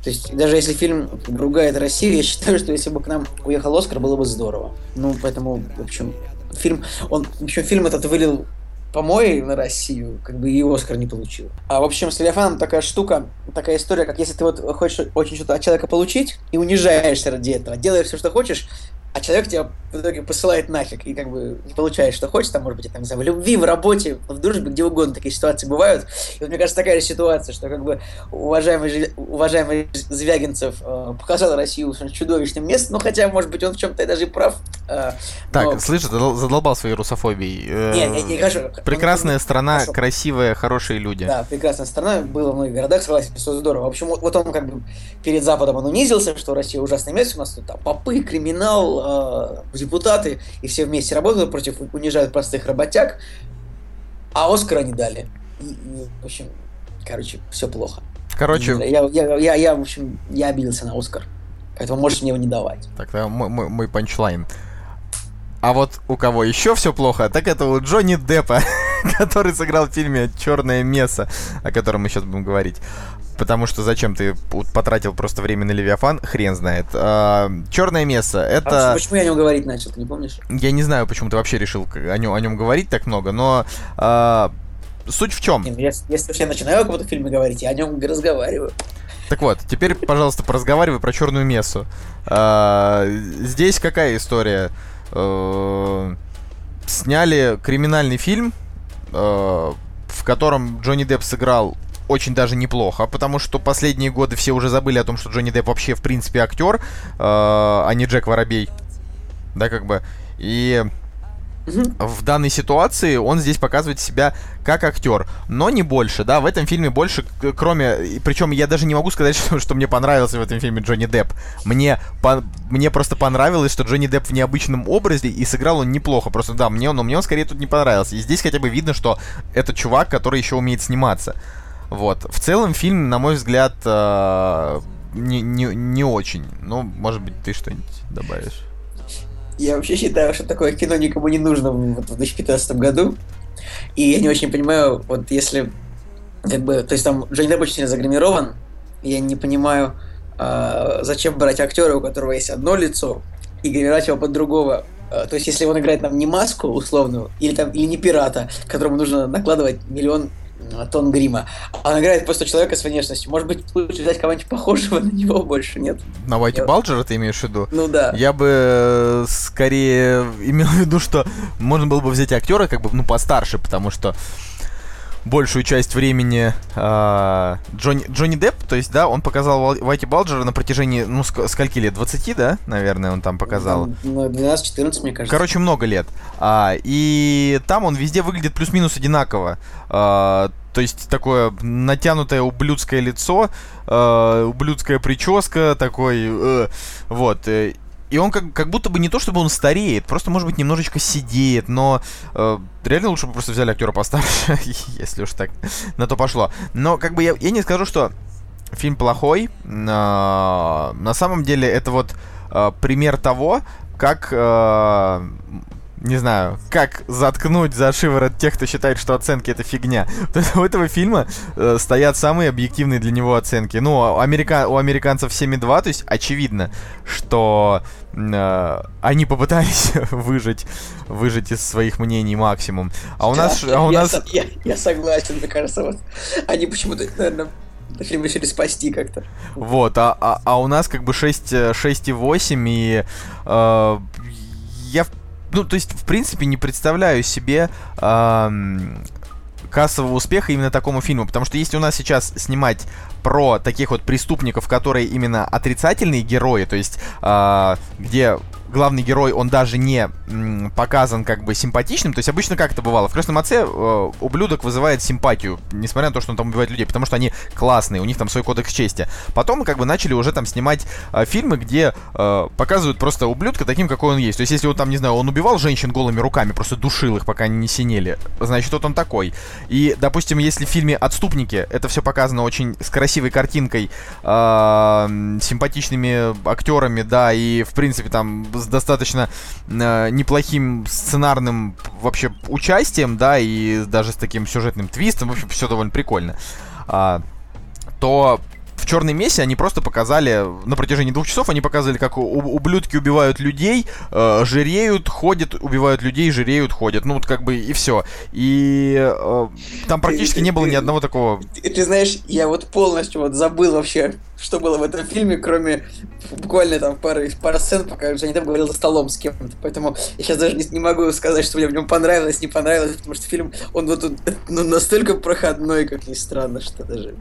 Speaker 2: То есть, даже если фильм ругает Россию, я считаю, что если бы к нам уехал Оскар, было бы здорово. Ну, поэтому, в общем, фильм, он, в общем, фильм этот вылил помой на Россию, как бы и Оскар не получил. А в общем, с Левиафаном такая штука, такая история, как если ты вот хочешь очень что-то от человека получить и унижаешься ради этого, делаешь все, что хочешь, а человек тебя в итоге посылает нафиг, и как бы не получаешь, что хочешь, там, может быть, там, не знаю, в любви, в работе, в дружбе, где угодно такие ситуации бывают. И вот мне кажется, такая же ситуация, что как бы уважаемый, уважаемый Звягинцев э, показал Россию чудовищным местом, ну, хотя, может быть, он в чем-то даже и прав. Э,
Speaker 1: так, но... слышь, ты задолбал своей русофобией. Э, не, не, не кажу. Прекрасная он, страна, хорошо. красивые, хорошие люди.
Speaker 2: Да, прекрасная страна, было в многих городах, согласен, все здорово. В общем, вот, вот он как бы перед Западом он унизился, что Россия ужасное место, у нас тут там попы, криминал, э, депутаты, и все вместе работают против, унижают простых работяг, а Оскара не дали. И, и, в общем, короче, все плохо.
Speaker 1: Короче...
Speaker 2: Я, я, я, я, в общем, я обиделся на Оскар. Поэтому можешь мне его не давать.
Speaker 1: Так, мой, мой, мой панчлайн. А вот у кого еще все плохо, так это у Джонни Деппа, который сыграл в фильме Черное место, о котором мы сейчас будем говорить. Потому что зачем ты потратил просто время на Левиафан, хрен знает. А, Черное место, это...
Speaker 2: А почему я о нем говорить начал, ты не помнишь?
Speaker 1: Я не знаю, почему ты вообще решил о нем, о нем говорить так много, но а, суть в чем?
Speaker 2: Ну, если, если я начинаю о каком-то фильме говорить, я о нем разговариваю.
Speaker 1: Так вот, теперь, пожалуйста, поразговаривай про черную мессу. А, здесь какая история? А, сняли криминальный фильм, а, в котором Джонни Депп сыграл очень даже неплохо, потому что последние годы все уже забыли о том, что Джонни Депп вообще в принципе актер, э, а не Джек Воробей. Да, как бы. И в данной ситуации он здесь показывает себя как актер, но не больше, да, в этом фильме больше, кроме, причем я даже не могу сказать, что, что мне понравился в этом фильме Джонни Депп, мне, по, мне просто понравилось, что Джонни Депп в необычном образе, и сыграл он неплохо, просто да, мне, но мне он скорее тут не понравился, и здесь хотя бы видно, что это чувак, который еще умеет сниматься, вот, в целом фильм, на мой взгляд, э, не, не, не очень, ну, может быть, ты что-нибудь добавишь?
Speaker 2: Я вообще считаю, что такое кино никому не нужно в 2015 году. И я не очень понимаю, вот если как бы, то есть там Джонни Депп очень сильно загримирован, я не понимаю, э, зачем брать актера, у которого есть одно лицо, и гримировать его под другого. Э, то есть, если он играет там не маску условную, или там, или не пирата, которому нужно накладывать миллион тон грима. Он играет просто человека с внешностью. Может быть, лучше взять кого-нибудь похожего на него больше, нет?
Speaker 1: На Уайти Я... Балджера ты имеешь в виду?
Speaker 2: Ну да.
Speaker 1: Я бы э, скорее имел в виду, что можно было бы взять актера как бы, ну, постарше, потому что большую часть времени э, Джонни, Джонни Депп, то есть, да, он показал Вайти Балджера на протяжении, ну, ск- скольки лет? 20, да, наверное, он там показал?
Speaker 2: Ну, 12-14, мне кажется.
Speaker 1: Короче, много лет. А, и там он везде выглядит плюс-минус одинаково. А, то есть такое натянутое ублюдское лицо, э, ублюдская прическа, такой, э, вот. Э, и он как, как будто бы не то, чтобы он стареет, просто, может быть, немножечко сидеет, но э, реально лучше бы просто взяли актера постарше, если уж так на то пошло. Но как бы я, я не скажу, что фильм плохой. Э, на самом деле это вот э, пример того, как э, не знаю, как заткнуть за шиворот тех, кто считает, что оценки это фигня. У этого фильма э, стоят самые объективные для него оценки. Ну, америка... у американцев 7,2, то есть очевидно, что э, они попытались выжить, выжить из своих мнений максимум. А у нас...
Speaker 2: Я,
Speaker 1: а у
Speaker 2: я,
Speaker 1: нас...
Speaker 2: Я, я согласен, мне кажется, вот они почему-то, наверное, фильм решили спасти как-то.
Speaker 1: Вот, а, а, а у нас как бы 6, 6,8, и э, я ну, то есть, в принципе, не представляю себе эм, кассового успеха именно такому фильму. Потому что если у нас сейчас снимать про таких вот преступников, которые именно отрицательные герои, то есть э, где главный герой, он даже не м, показан как бы симпатичным. То есть обычно как это бывало? В «Крестном отце» э, ублюдок вызывает симпатию, несмотря на то, что он там убивает людей, потому что они классные, у них там свой кодекс чести. Потом как бы начали уже там снимать э, фильмы, где э, показывают просто ублюдка таким, какой он есть. То есть если вот там, не знаю, он убивал женщин голыми руками, просто душил их, пока они не синели, значит, вот он такой. И, допустим, если в фильме «Отступники» это все показано очень с красивой картинкой, э, симпатичными актерами, да, и, в принципе, там с достаточно э, неплохим сценарным вообще участием, да, и даже с таким сюжетным твистом, в общем, все довольно прикольно. А, то в Черной Мессе они просто показали, на протяжении двух часов они показывали, как ублюдки убивают людей, э, жиреют, ходят, убивают людей, жиреют, ходят. Ну, вот как бы и все. И э, там практически не было ни одного такого...
Speaker 2: Ты, ты знаешь, я вот полностью вот забыл вообще, что было в этом фильме, кроме буквально там пары, пары сцен, пока Джонни Депп говорил за столом с кем-то. Поэтому я сейчас даже не, не могу сказать, что мне в нем понравилось, не понравилось, потому что фильм, он вот ну, настолько проходной, как ни странно, что даже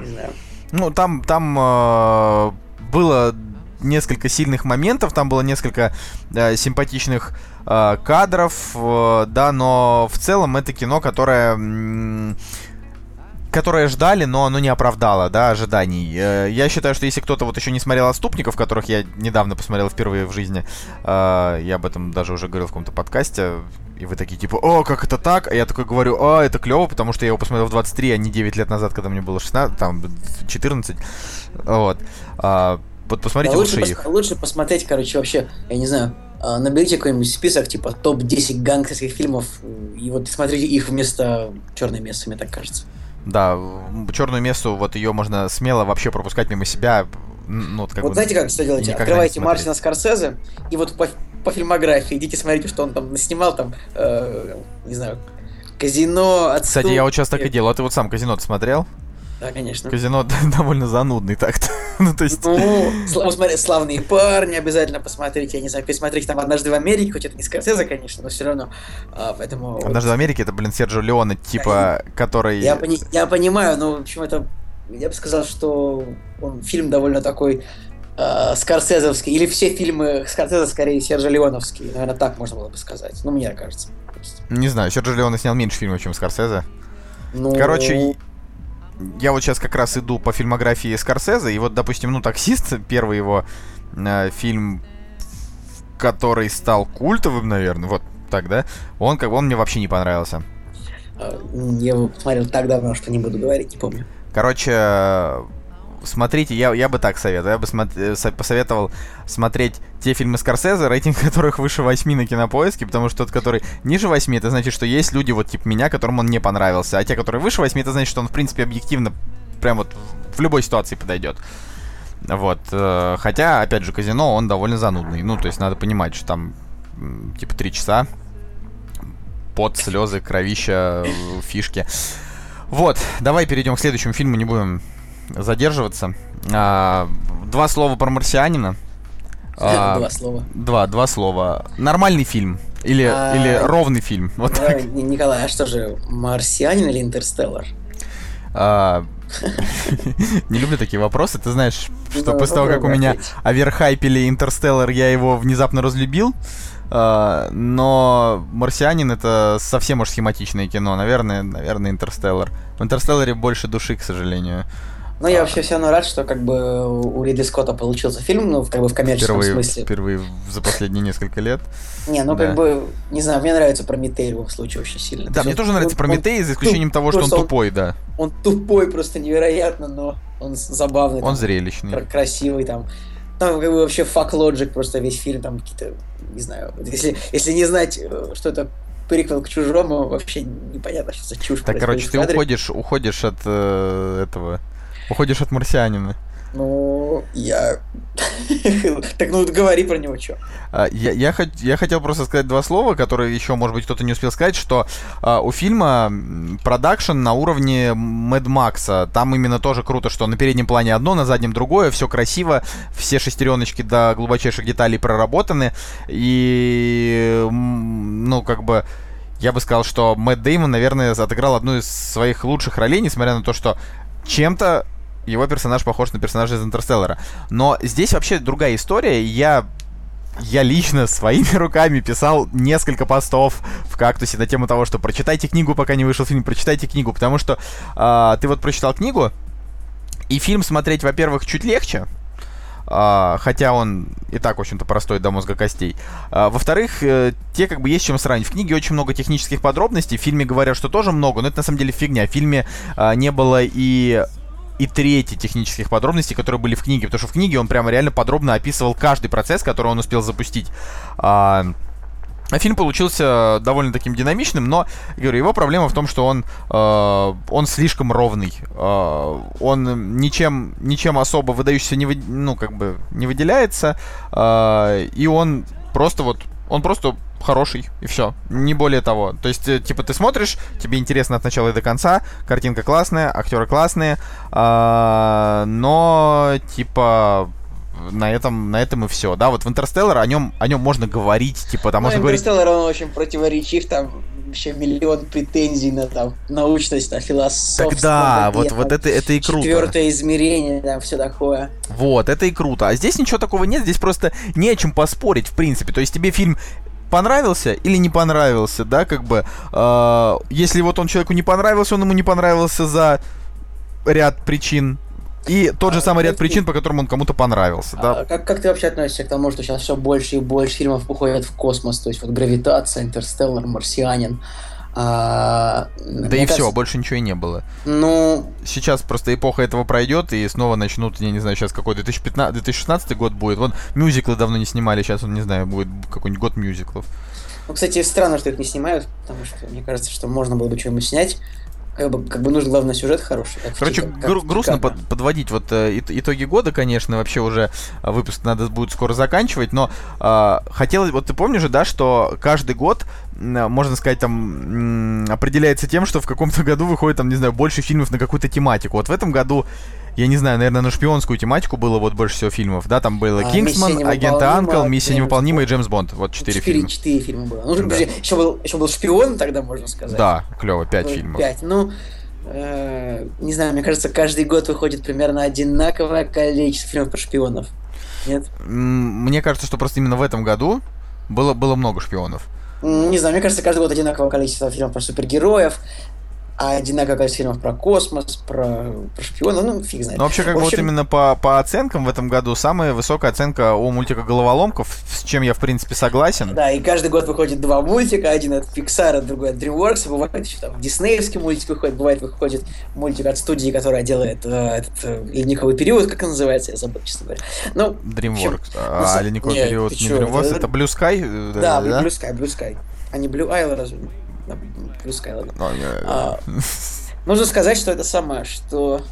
Speaker 2: не знаю.
Speaker 1: Ну, там, там э, было несколько сильных моментов, там было несколько э, симпатичных э, кадров, э, да, но в целом это кино, которое... М- которое ждали, но оно не оправдало, да, ожиданий. Э, я считаю, что если кто-то вот еще не смотрел «Отступников», которых я недавно посмотрел впервые в жизни, э, я об этом даже уже говорил в каком-то подкасте, и вы такие, типа, о, как это так? А я такой говорю, а, это клево, потому что я его посмотрел в 23, а не 9 лет назад, когда мне было 16, там, 14. Вот. А, вот посмотрите
Speaker 2: да, лучше,
Speaker 1: лучше
Speaker 2: пос-
Speaker 1: их.
Speaker 2: Лучше посмотреть, короче, вообще, я не знаю, а, наберите какой-нибудь список, типа, топ-10 гангстерских фильмов, и вот смотрите их вместо «Черной мессы», мне так кажется.
Speaker 1: Да, черную мессу, вот ее можно смело вообще пропускать мимо себя. Ну,
Speaker 2: как вот бы, знаете, как что делаете? Открывайте Мартина Скорсезе, и вот по, по фильмографии идите смотрите, что он там снимал, там, э, не знаю, казино,
Speaker 1: отступ. Кстати, я вот сейчас так и делал. А ты вот сам казино смотрел?
Speaker 2: Да, конечно.
Speaker 1: Казино довольно занудный так-то. ну, то есть...
Speaker 2: Ну, смотри, славные парни обязательно посмотрите. Я не знаю, пересмотрите там «Однажды в Америке», хоть это не Скорсезе, конечно, но все равно. А, поэтому...
Speaker 1: «Однажды в Америке» — это, блин, Серджо Леоне, типа, который...
Speaker 2: Я, пони... я понимаю, но, в общем, это... Я бы сказал, что он фильм довольно такой э, скорсезовский, или все фильмы Скорсезе скорее Сержа Леоновские, наверное, так можно было бы сказать, ну, мне кажется.
Speaker 1: Не знаю, Серджо Леоне снял меньше фильмов, чем Скорсезе. Ну... Короче, я вот сейчас как раз иду по фильмографии Скорсезе, и вот, допустим, ну, «Таксист», первый его э, фильм, который стал культовым, наверное, вот так, да, он как бы он мне вообще не понравился.
Speaker 2: А, я его посмотрел так давно, что не буду говорить, не помню.
Speaker 1: Короче, смотрите, я, я бы так советовал. Я бы смотри, э, посоветовал смотреть те фильмы Скорсезе, рейтинг которых выше 8 на кинопоиске, потому что тот, который ниже 8, это значит, что есть люди, вот типа меня, которым он не понравился. А те, которые выше 8, это значит, что он, в принципе, объективно прям вот в любой ситуации подойдет. Вот. Э, хотя, опять же, казино, он довольно занудный. Ну, то есть надо понимать, что там типа 3 часа под слезы, кровища, фишки. Вот, давай перейдем к следующему фильму, не будем задерживаться. А, два слова про марсианина.
Speaker 2: А, два слова.
Speaker 1: Два, два слова. Нормальный фильм. Или, а, или ровный фильм. Вот так.
Speaker 2: Николай, а что же, марсианин или интерстеллар?
Speaker 1: А, не люблю такие вопросы. Ты знаешь, что после того, как у меня оверхайпили Интерстеллар, я его внезапно разлюбил. Uh, но «Марсианин» — это совсем уж схематичное кино. Наверное, наверное, «Интерстеллар». В «Интерстелларе» больше души, к сожалению.
Speaker 2: Ну, я вообще все равно рад, что как бы у Ридли Скотта получился фильм, ну, как бы в коммерческом
Speaker 1: впервые,
Speaker 2: смысле.
Speaker 1: Впервые за последние несколько лет.
Speaker 2: Не, ну, да. как бы, не знаю, мне нравится Прометей в любом случае очень сильно.
Speaker 1: Да, мне тоже нравится Прометей, за исключением того, что он тупой, да.
Speaker 2: Он тупой просто невероятно, но он забавный.
Speaker 1: Он зрелищный.
Speaker 2: Красивый там. Там как бы вообще fuck logic просто весь фильм, там какие-то, не знаю, если, если не знать, э, что это приквел к чужому, вообще непонятно, что за чушь.
Speaker 1: Так, короче, ты уходишь, уходишь от э, этого Уходишь от марсианина.
Speaker 2: Ну, я... так, ну, говори про него, что.
Speaker 1: А, я, я, я хотел просто сказать два слова, которые еще, может быть, кто-то не успел сказать, что а, у фильма продакшн на уровне Mad Max а. Там именно тоже круто, что на переднем плане одно, на заднем другое, все красиво, все шестереночки до глубочайших деталей проработаны. И, ну, как бы... Я бы сказал, что Мэтт Деймон, наверное, отыграл одну из своих лучших ролей, несмотря на то, что чем-то его персонаж похож на персонажа из Интерстеллара. Но здесь вообще другая история. Я я лично своими руками писал несколько постов в кактусе на тему того, что прочитайте книгу, пока не вышел фильм, прочитайте книгу, потому что э, ты вот прочитал книгу, и фильм смотреть, во-первых, чуть легче, хотя он и так, в общем-то, простой до мозга костей. Uh, во-вторых, uh, те как бы есть чем сравнить. В книге очень много технических подробностей, в фильме говорят, что тоже много, но это на самом деле фигня. В фильме не было и и трети технических подробностей, которые были в книге, потому что в книге он прямо реально подробно описывал каждый процесс, который он успел запустить. А фильм получился довольно таким динамичным, но, говорю, его проблема в том, что он, э, он слишком ровный. Э, он ничем, ничем особо выдающийся не, вы, ну, как бы не выделяется. Э, и он просто вот, он просто хороший, и все. Не более того. То есть, э, типа, ты смотришь, тебе интересно от начала и до конца, картинка классная, актеры классные, э, но, типа, на этом, на этом и все, да, вот в Интерстеллар о нем, о нем можно говорить, типа, там ну, можно говорить...
Speaker 2: Интерстеллар, он очень противоречив, там вообще миллион претензий на там научность, на философство.
Speaker 1: Тогда, вот, там, вот это, это и круто.
Speaker 2: Четвертое измерение, там все такое.
Speaker 1: Вот, это и круто. А здесь ничего такого нет, здесь просто не о чем поспорить, в принципе. То есть тебе фильм понравился или не понравился, да, как бы. Э, если вот он человеку не понравился, он ему не понравился за ряд причин, и тот же а, самый ряд причин, по которым он кому-то понравился, да?
Speaker 2: А, как, как ты вообще относишься к тому, что сейчас все больше и больше фильмов уходят в космос, то есть вот «Гравитация», «Интерстеллар», «Марсианин»,
Speaker 1: а, да и кажется, все, больше ничего и не было.
Speaker 2: Ну...
Speaker 1: Сейчас просто эпоха этого пройдет, и снова начнут, я не знаю, сейчас какой 2015, 2016 год будет. Вот мюзиклы давно не снимали, сейчас он, не знаю, будет какой-нибудь год мюзиклов.
Speaker 2: Ну, кстати, странно, что их не снимают, потому что мне кажется, что можно было бы что-нибудь снять. Как бы, как бы нужен главный сюжет хороший. как
Speaker 1: Короче,
Speaker 2: как
Speaker 1: гру- грустно под- подводить вот э, ит- итоги года, конечно, вообще уже э, выпуск надо будет скоро заканчивать, но э, хотелось, вот ты помнишь же, да, что каждый год, можно сказать, там определяется тем, что в каком-то году выходит, там, не знаю, больше фильмов на какую-то тематику. Вот в этом году, я не знаю, наверное, на шпионскую тематику было вот больше всего фильмов, да, там было
Speaker 2: А,
Speaker 1: Кингсман,
Speaker 2: «Миссия
Speaker 1: Агент
Speaker 2: невыполнима»,
Speaker 1: Анкл, Миссия
Speaker 2: «Джеймс
Speaker 1: невыполнима и
Speaker 2: Бонд».
Speaker 1: Джеймс Бонд. Вот четыре фильма.
Speaker 2: четыре фильма было. Ну,
Speaker 1: Да.
Speaker 2: еще, был, еще был шпион, тогда можно сказать.
Speaker 1: Да, клево, пять
Speaker 2: Ну,
Speaker 1: фильмов.
Speaker 2: Пять. Ну, э, не знаю, мне кажется, каждый год выходит примерно одинаковое количество фильмов про шпионов. Нет?
Speaker 1: Мне кажется, что просто именно в этом году было, было много шпионов.
Speaker 2: Не знаю, мне кажется, каждый год одинаковое количество фильмов про супергероев, а одинаковое количество фильмов про космос, про, про шпионов, ну, фиг знает.
Speaker 1: Ну, вообще, как бы вот
Speaker 2: общем-
Speaker 1: именно по, по оценкам в этом году самая высокая оценка у мультика «Головоломков», с чем я, в принципе, согласен.
Speaker 2: Да, и каждый год выходит два мультика, один от Pixar, другой от DreamWorks, бывает еще там диснеевский мультик выходит, бывает выходит мультик от студии, которая делает э, этот э, ледниковый период, как он называется, я забыл, честно говоря. Ну,
Speaker 1: DreamWorks.
Speaker 2: на
Speaker 1: А,
Speaker 2: са-
Speaker 1: ледниковый
Speaker 2: Нет,
Speaker 1: период не DreamWorks,
Speaker 2: это-
Speaker 1: это Blue Sky? э,
Speaker 2: да, Blue Sky, Blue Sky. А не Blue Isle, разве? Sky, ладно.
Speaker 1: Ну,
Speaker 2: А, Нужно сказать, что это самое, что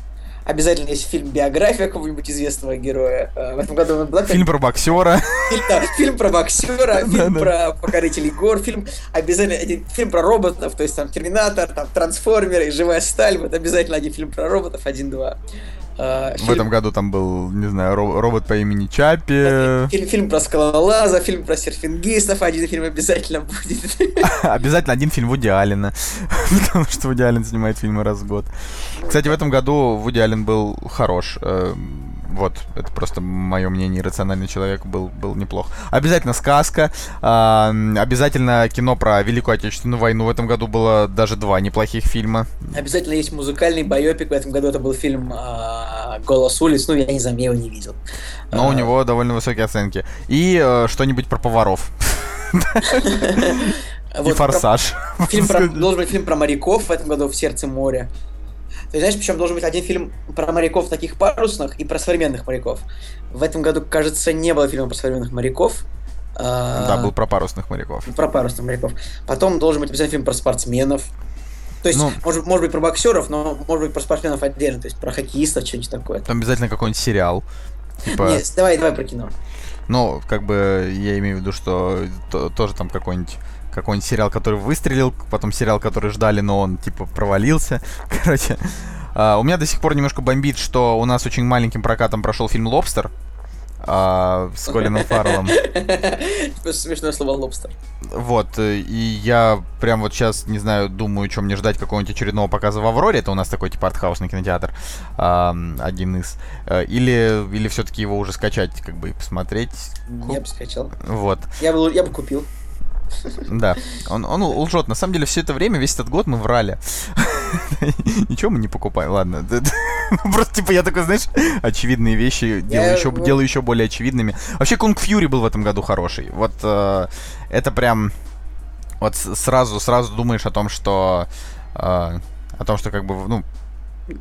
Speaker 2: обязательно есть фильм биография какого-нибудь известного героя. Э, В этом году была
Speaker 1: Фильм про боксера.
Speaker 2: фильм, да, фильм про боксера, фильм про покорителей гор, фильм обязательно один фильм про роботов, то есть там Терминатор, там Трансформеры Живая сталь. Вот обязательно один фильм про роботов, один-два. Э,
Speaker 1: В
Speaker 2: фильм-
Speaker 1: этом году там был, не знаю, ро- робот по имени Чаппи.
Speaker 2: Фильм, фильм про скалолаза, фильм про серфингистов, один фильм обязательно будет.
Speaker 1: Обязательно один фильм Вуди Аллена. Потому что Вуди Аллен снимает фильмы раз в год. Кстати, в этом году Вуди Аллен был хорош. Э, Вот, это просто мое мнение, рациональный человек был, был неплох. Обязательно сказка, а, обязательно кино про Великую Отечественную войну. В этом году было даже два неплохих фильма.
Speaker 2: Обязательно есть музыкальный байопик. В этом году это был фильм а, «Голос улиц». Ну, я не знаю, я его не видел.
Speaker 1: Но у
Speaker 2: А,
Speaker 1: него довольно высокие оценки. И э, что-нибудь про поваров. И форсаж.
Speaker 2: Фильм должен быть фильм про моряков в этом году в сердце моря. Ты знаешь, причем должен быть один фильм про моряков таких парусных и про современных моряков. В этом году, кажется, не было фильма про современных моряков. А,
Speaker 1: Да, был про парусных моряков.
Speaker 2: про парусных моряков. Потом должен быть обязательно фильм про спортсменов. То есть,
Speaker 1: Ну.
Speaker 2: может, может быть, про боксеров, но может быть про спортсменов отдельно, то есть про хоккеистов, что-нибудь такое.
Speaker 1: Там обязательно какой-нибудь сериал. Типа,
Speaker 2: Нет, давай, давай про кино.
Speaker 1: ну, как бы я имею в виду, что то- тоже там какой-нибудь какой-нибудь сериал, который выстрелил, потом сериал, который ждали, но он типа провалился. Короче, а, у меня до сих пор немножко бомбит, что у нас очень маленьким прокатом прошел фильм Лобстер а, с Колином Фарреллом.
Speaker 2: Просто смешное слово лобстер.
Speaker 1: Вот, э, и я прям вот сейчас, не знаю, думаю, что мне ждать какого-нибудь очередного показа в Авроре. Это у нас такой типа артхаусный кинотеатр, ам, один из. Э, Или, или все-таки его уже скачать, как бы, и посмотреть.
Speaker 2: Я бы скачал.
Speaker 1: Вот,
Speaker 2: Я бы, я бы купил.
Speaker 1: Да. Он, он лжет. На самом деле, все это время, весь этот год мы врали. Ничего мы не покупаем, ладно. Просто, типа, я такой, знаешь, очевидные вещи делаю еще, делаю еще более очевидными. Вообще, Kung Fury был в этом году хороший. Вот э, это прям... Вот сразу, сразу думаешь о том, что... э, о том, что как бы, ну,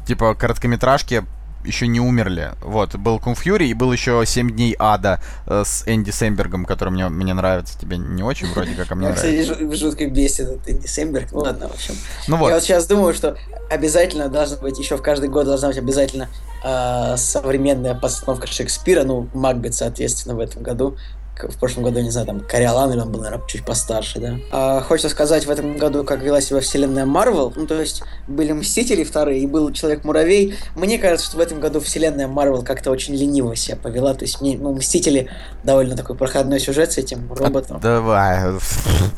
Speaker 1: типа, короткометражки еще не умерли. Вот, был Kung Fury и был еще «Семь дней ада» э, с Энди Сэмбергом, который мне, мне нравится. Тебе не очень вроде как, а мне нравится.
Speaker 2: кстати, жу- жутко бесит этот Энди Сэмберг. Ну ладно, в общем.
Speaker 1: Ну
Speaker 2: Я
Speaker 1: вот,
Speaker 2: вот сейчас думаю, что обязательно должна быть, еще в каждый год должна быть обязательно э, современная постановка Шекспира, ну, Макбет, соответственно, в этом году. В прошлом году, не знаю, там, Кориолан, или он был, наверное, чуть постарше, да. А, хочется сказать, в этом году, как вела себя вселенная Марвел, ну, то есть, были Мстители вторые, и был Человек-муравей. Мне кажется, что в этом году вселенная Марвел как-то очень лениво себя повела, то есть, мне, ну, Мстители довольно такой проходной сюжет с этим роботом.
Speaker 1: давай.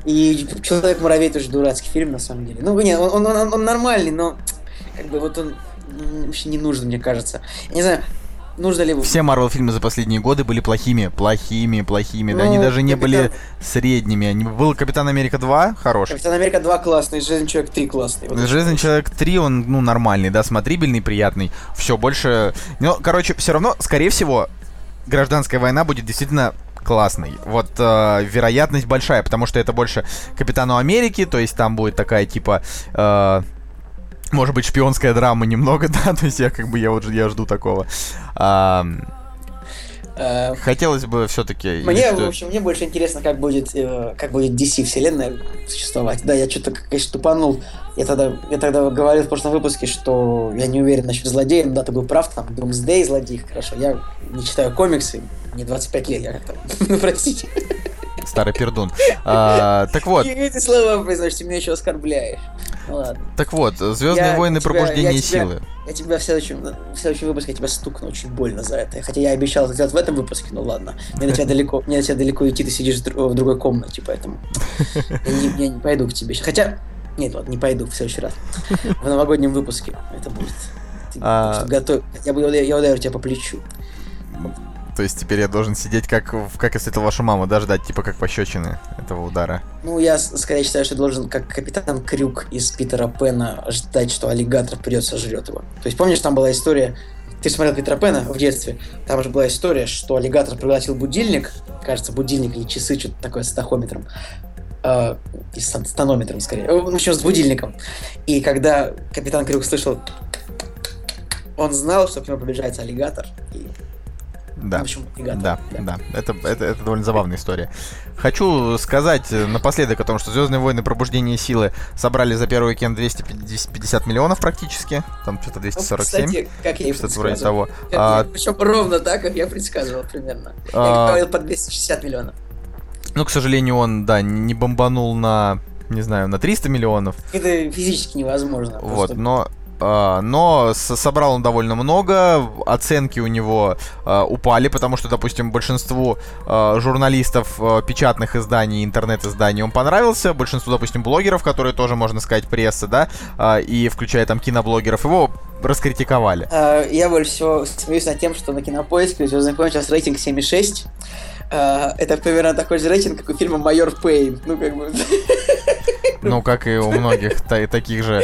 Speaker 2: И Человек-муравей тоже дурацкий фильм, на самом деле. Ну, нет, он, он, он- он нормальный, но как бы вот он вообще не нужен, мне кажется. Я не знаю, нужно ли...
Speaker 1: Все Марвел фильмы за последние годы были плохими, плохими, плохими. да, они
Speaker 2: Ну,
Speaker 1: даже не
Speaker 2: Капитан-
Speaker 1: были средними. Они... Был Капитан Америка 2, хороший.
Speaker 2: Капитан Америка 2 классный, Железный Человек 3 классный. Вот
Speaker 1: Железный человек 3, он, ну, нормальный, да, смотрибельный, приятный. Все, больше. Ну, короче, все равно, скорее всего, гражданская война будет действительно классный. Вот э, вероятность большая, потому что это больше Капитану Америки, то есть там будет такая типа. э, может быть, шпионская драма немного, да, то есть я как бы я вот я жду такого.
Speaker 2: Э,
Speaker 1: Хотелось бы все-таки...
Speaker 2: Мне, в общем, мне больше интересно, как будет, э, как будет DC вселенная существовать. Да, я что-то, конечно, тупанул. Я тогда, я тогда говорил в прошлом выпуске, что я не уверен насчет злодея, но да, ты был прав, там, Doomsday злодей, хорошо. Я не читаю комиксы, мне 25 лет, я как-то, ну, простите.
Speaker 1: Старый пердун. А, так вот.
Speaker 2: Эти слова произносишь, ты меня еще оскорбляешь. Ладно.
Speaker 1: Так вот, Звездные войны
Speaker 2: тебя,
Speaker 1: пробуждение
Speaker 2: я
Speaker 1: силы.
Speaker 2: Тебя, я тебя в следующем, в следующем выпуске я тебя стукну очень больно за это. Хотя я обещал это сделать в этом выпуске, ну ладно. Мне до тебя далеко, мне до тебя далеко идти, ты сидишь в другой комнате, поэтому я не, я не пойду к тебе. Хотя, нет, ладно, не пойду в следующий раз. В новогоднем выпуске это будет. Ты, а... готов... я, я, я ударю тебя по плечу.
Speaker 1: То есть теперь я должен сидеть, как, как и встретил вашу маму, да, ждать, типа, как пощечины этого удара.
Speaker 2: Ну, я скорее считаю, что должен, как капитан Крюк из Питера Пена, ждать, что аллигатор придет, сожрет его. То есть, помнишь, там была история, ты смотрел Питера Пена в детстве, там же была история, что аллигатор пригласил будильник, кажется, будильник или часы, что-то такое с тахометром, э, с тонометром, скорее, в общем, с будильником. И когда капитан Крюк слышал, он знал, что к нему приближается аллигатор, и
Speaker 1: да. В общем, да, да, да. Это, это, это довольно забавная история. Хочу сказать напоследок о том, что Звездные войны Пробуждение силы собрали за первый уикенд 250 миллионов практически. Там что-то 247. Ну, кстати,
Speaker 2: как я и
Speaker 1: Что-то вроде того.
Speaker 2: А, Причем ровно так, как я предсказывал примерно. А... Я говорил по 260 миллионов.
Speaker 1: Ну, к сожалению, он, да, не бомбанул на не знаю, на 300 миллионов.
Speaker 2: Это физически невозможно.
Speaker 1: Вот, просто... но но собрал он довольно много, оценки у него а, упали, потому что, допустим, большинству а, журналистов печатных изданий, интернет-изданий он понравился, большинству, допустим, блогеров, которые тоже, можно сказать, пресса, да, и включая там киноблогеров, его раскритиковали.
Speaker 2: Я больше всего смеюсь над тем, что на кинопоиске у «Звездных войн» сейчас рейтинг 7,6. Это примерно такой же рейтинг, как у фильма «Майор Пейн». Ну, как бы...
Speaker 1: Ну, как и у многих таких же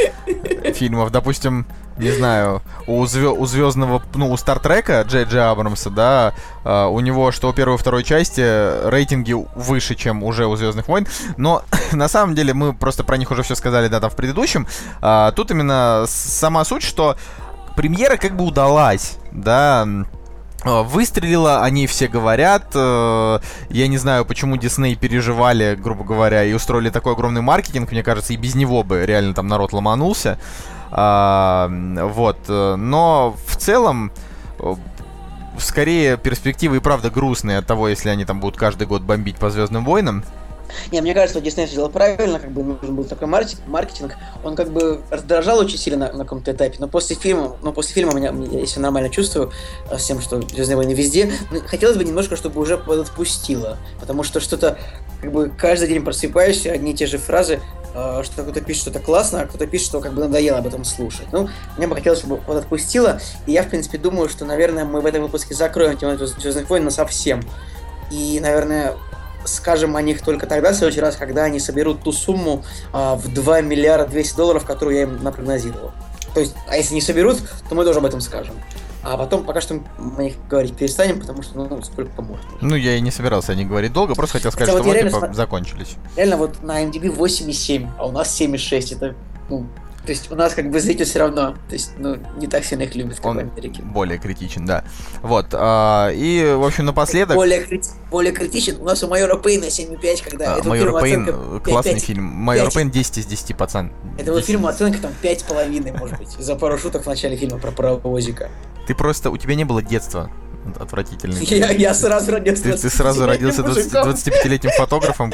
Speaker 1: фильмов. Допустим, не знаю, у, звё у звездного, ну, у Стартрека Джей Джей Абрамса, да, э, у него что у первой и второй части рейтинги выше, чем уже у Звездных войн. Но на самом деле мы просто про них уже все сказали, да, там в предыдущем. А, тут именно сама суть, что премьера как бы удалась, да, а, выстрелила, они все говорят. Э, я не знаю, почему Дисней переживали, грубо говоря, и устроили такой огромный маркетинг. Мне кажется, и без него бы реально там народ ломанулся. А, вот. Э, но в целом э, скорее перспективы и правда грустные от того, если они там будут каждый год бомбить по Звездным войнам.
Speaker 2: Не, мне кажется, что Дисней сделал правильно, как бы нужен был такой маркетинг. Он как бы раздражал очень сильно на, на каком-то этапе, но после фильма, но после фильма меня, я себя нормально чувствую с тем, что Звездные войны везде. Хотелось бы немножко, чтобы уже отпустило, потому что что-то, как бы каждый день просыпаешься, одни и те же фразы, э, что кто-то пишет что-то классно, а кто-то пишет, что как бы надоело об этом слушать. Ну, мне бы хотелось, чтобы вот отпустило, и я, в принципе, думаю, что, наверное, мы в этом выпуске закроем тему Звездных войн совсем. И, наверное, скажем о них только тогда, в следующий раз, когда они соберут ту сумму а, в 2 миллиарда 200 долларов, которую я им напрогнозировал. То есть, а если не соберут, то мы тоже об этом скажем. А потом пока что мы о них говорить перестанем, потому что, ну, сколько можно.
Speaker 1: Ну, я и не собирался них говорить долго, просто хотел сказать, Хотя что вот, вот типа, закончились.
Speaker 2: Реально, вот на MDB 8,7, а у нас 7,6. Это, ну, то есть у нас как бы зритель все равно, то есть, ну, не так сильно их любят, как Он в Америке.
Speaker 1: более критичен, да. Вот, а, и, в общем, напоследок...
Speaker 2: Более, крити... более критичен. У нас у Майора Пейна 7,5, когда
Speaker 1: а, Майор Пейн, классный 5, фильм. Майор Пейн 10 из 10, пацан.
Speaker 2: Это вот фильм оценка там 5,5, может быть, за пару шуток в начале фильма про паровозика.
Speaker 1: Ты просто, у тебя не было детства отвратительный.
Speaker 2: Я, я сразу родился.
Speaker 1: Ты, ты сразу родился 20, 25-летним фотографом,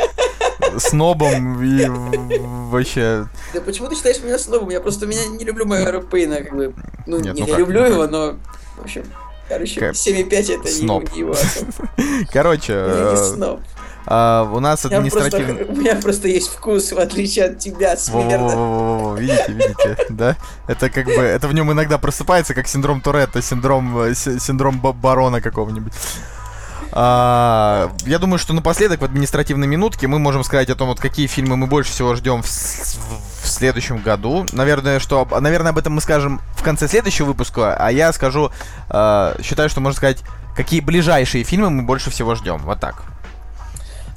Speaker 1: снобом и вообще...
Speaker 2: Да почему ты считаешь меня снобом? Я просто меня не люблю Майора Пейна, как бы... Ну, Нет, не, ну я люблю его, но... В общем, короче, 7,5 это сноб. не его.
Speaker 1: Короче... Э, сноб. А, у нас административный...
Speaker 2: У меня просто есть вкус, в отличие от тебя, смерда.
Speaker 1: Видите, видите, да? Это как бы... Это в нем иногда просыпается, как синдром Туретта, синдром, э, синдром барона какого-нибудь. А, я думаю, что напоследок в административной минутке мы можем сказать о том, вот какие фильмы мы больше всего ждем в, в, в следующем году. Наверное, что, наверное, об этом мы скажем в конце следующего выпуска, а я скажу, э, считаю, что можно сказать, какие ближайшие фильмы мы больше всего ждем. Вот так.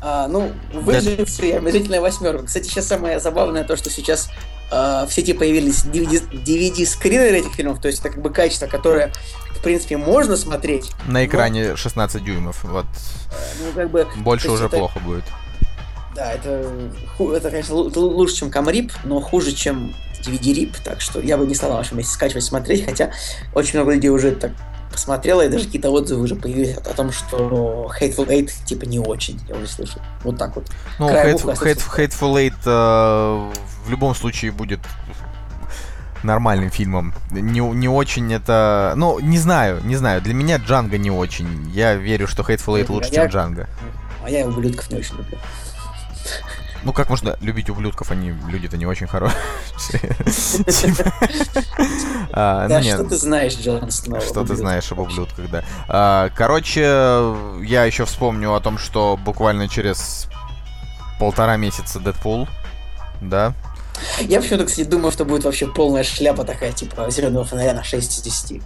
Speaker 2: А, ну, выжившие, да. омерзительная восьмерка. Кстати, сейчас самое забавное то, что сейчас э, в сети появились DVD-скринеры этих фильмов, то есть это как бы качество, которое в принципе, можно смотреть.
Speaker 1: На экране но... 16 дюймов, вот.
Speaker 2: Ну, как бы...
Speaker 1: Больше уже это... плохо будет.
Speaker 2: Да, это, это конечно, лучше, чем Камрип, но хуже, чем DVD-рип, так что я бы не стал на вашем месте скачивать, смотреть, хотя очень много людей уже так посмотрела, и даже какие-то отзывы уже появились о том, что Hateful Eight типа не очень, я уже слышал. Вот так вот.
Speaker 1: Ну, Hateful, Hateful, Hateful Eight э, в любом случае будет нормальным фильмом. Не, не очень это... Ну, не знаю, не знаю. Для меня Джанго не очень. Я верю, что Hateful Eight лучше, я, чем Джанго.
Speaker 2: А я ублюдков не очень люблю.
Speaker 1: Ну как можно любить ублюдков, они люди-то не очень хорошие.
Speaker 2: А, да, ну что ты знаешь, Джон Сноу?
Speaker 1: Что ты знаешь об ублюдках, да. А, короче, я еще вспомню о том, что буквально через полтора месяца Дэдпул, да,
Speaker 2: я почему-то, кстати, думаю, что будет вообще полная шляпа такая, типа зеленого фонаря на 6 из 10.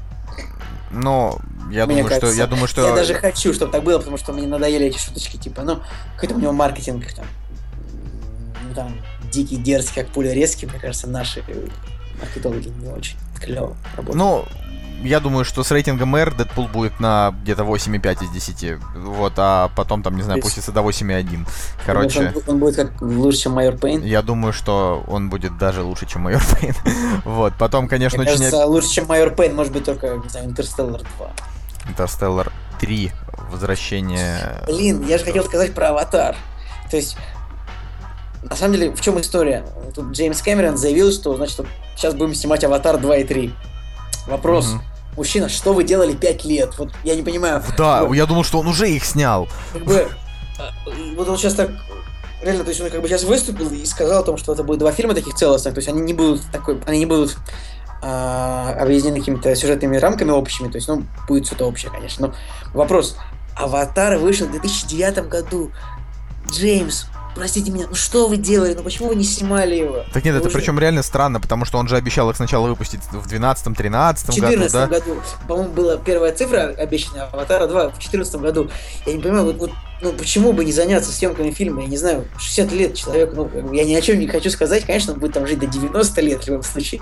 Speaker 1: Но я мне думаю, кажется, что я думаю, что
Speaker 2: я даже хочу, чтобы так было, потому что мне надоели эти шуточки, типа, ну какой-то у него маркетинг там ну, там, дикий, дерзкий, как пуля резкий, мне кажется, наши маркетологи не очень клево работают.
Speaker 1: Ну, я думаю, что с рейтингом R Дэдпул будет на где-то 8,5 из 10. Вот, а потом там, не знаю, пустится до 8,1. Короче...
Speaker 2: Он, он будет как лучше, чем Майор Пейн?
Speaker 1: Я думаю, что он будет даже лучше, чем Майор Пейн. вот, потом, конечно,
Speaker 2: Мне очень... кажется, лучше, чем Майор Пейн, может быть, только, не знаю, Интерстеллар 2.
Speaker 1: Интерстеллар 3. Возвращение...
Speaker 2: Блин, я же хотел сказать про Аватар. То есть, на самом деле, в чем история? Тут Джеймс Кэмерон заявил, что, значит, сейчас будем снимать «Аватар 2» и 3. Вопрос. Угу. Мужчина, что вы делали 5 лет? Вот я не понимаю.
Speaker 1: Да, вот, я думал, что он уже их снял.
Speaker 2: Как бы, а, вот он сейчас так реально, то есть он как бы сейчас выступил и сказал о том, что это будет два фильма таких целостных, то есть они не будут такой, они не будут а, объединены какими-то сюжетными рамками общими, то есть, ну, будет что-то общее, конечно. Но вопрос, Аватар вышел в 2009 году. Джеймс, простите меня, ну что вы делали, ну почему вы не снимали его?
Speaker 1: Так нет, вы это уже... причем реально странно, потому что он же обещал их сначала выпустить в 12-13 году, да?
Speaker 2: году, по-моему, была первая цифра обещанная Аватара 2 в 14 году. Я не понимаю, вот, вот ну почему бы не заняться съемками фильма, я не знаю, 60 лет человек, ну, я ни о чем не хочу сказать, конечно, он будет там жить до 90 лет в любом случае,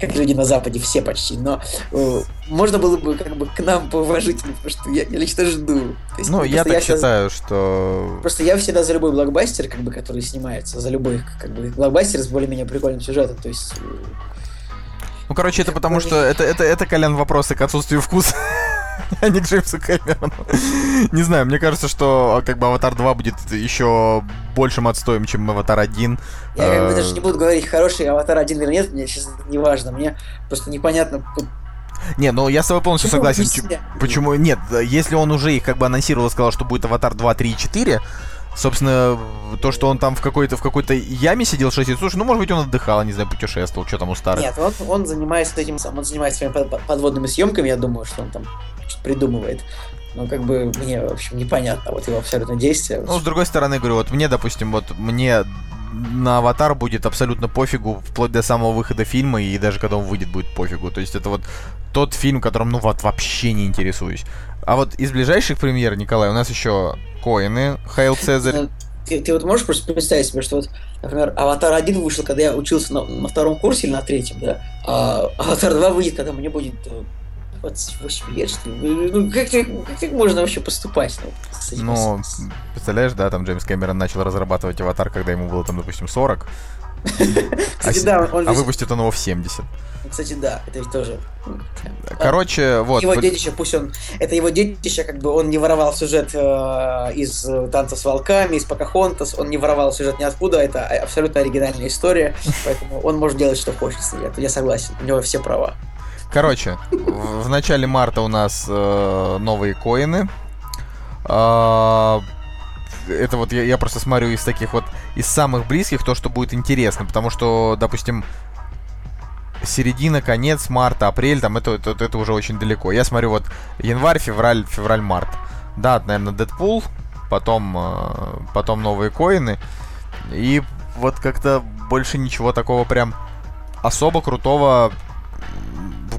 Speaker 2: как люди на Западе, все почти, но э, можно было бы как бы к нам поуважительно, потому что я, я лично жду.
Speaker 1: Есть, ну, я так я считаю, всегда, что...
Speaker 2: Просто я всегда за любой блокбастер, как бы, который снимается, за любой, как бы, блокбастер с более-менее прикольным сюжетом, то есть... Э,
Speaker 1: ну, короче, это потому что это, это, это, Колян, вопросы к отсутствию вкуса а не Джеймсу Кэмерону. Не знаю, мне кажется, что как бы Аватар 2 будет еще большим отстоем, чем Аватар 1.
Speaker 2: Я как бы даже не буду говорить, хороший Аватар 1 или нет, мне сейчас не важно. Мне просто непонятно,
Speaker 1: не, ну я с тобой полностью почему согласен. Почему? Нет, если он уже их как бы анонсировал и сказал, что будет Аватар 2, 3 и 4, Собственно, то, что он там в какой-то в какой-то яме сидел 6 лет, слушай, ну, может быть, он отдыхал, не знаю, путешествовал, что там у старых.
Speaker 2: Нет, он, он занимается этим он занимается своими подводными съемками, я думаю, что он там придумывает. Ну, как бы мне, в общем, непонятно вот его абсолютно действия.
Speaker 1: Ну, с другой стороны, говорю, вот мне, допустим, вот мне на аватар будет абсолютно пофигу, вплоть до самого выхода фильма, и даже когда он выйдет, будет пофигу. То есть это вот тот фильм, которым, ну, вот вообще не интересуюсь. А вот из ближайших премьер, Николай, у нас еще Коины, Хайл Цезарь.
Speaker 2: Ну, ты, ты вот можешь просто представить себе, что вот, например, Аватар 1 вышел, когда я учился на, на втором курсе или на третьем, да, а Аватар 2 выйдет, когда мне будет 28 э, лет, что ли. Ну, как, как, как можно вообще поступать?
Speaker 1: Ну, ну, представляешь, да, там Джеймс Кэмерон начал разрабатывать аватар, когда ему было там, допустим, 40.
Speaker 2: Кстати, да,
Speaker 1: он А выпустит он его в 70.
Speaker 2: Кстати, да, это ведь тоже. Ну,
Speaker 1: Короче, вот.
Speaker 2: Его детище, пусть он. Это его детище, как бы он не воровал сюжет э, из танца с волками, из Покахонтас, он не воровал сюжет ниоткуда, это абсолютно оригинальная история, поэтому он может делать, что хочет. Я согласен, у него все права.
Speaker 1: Короче, в начале марта у нас э, новые коины. Э, это вот я, я просто смотрю из таких вот, из самых близких, то, что будет интересно. Потому что, допустим, середина, конец марта, апрель, там это, это, это уже очень далеко. Я смотрю вот январь, февраль, февраль, март. Да, наверное, Дэдпул, потом, э, потом новые коины. И вот как-то больше ничего такого прям особо крутого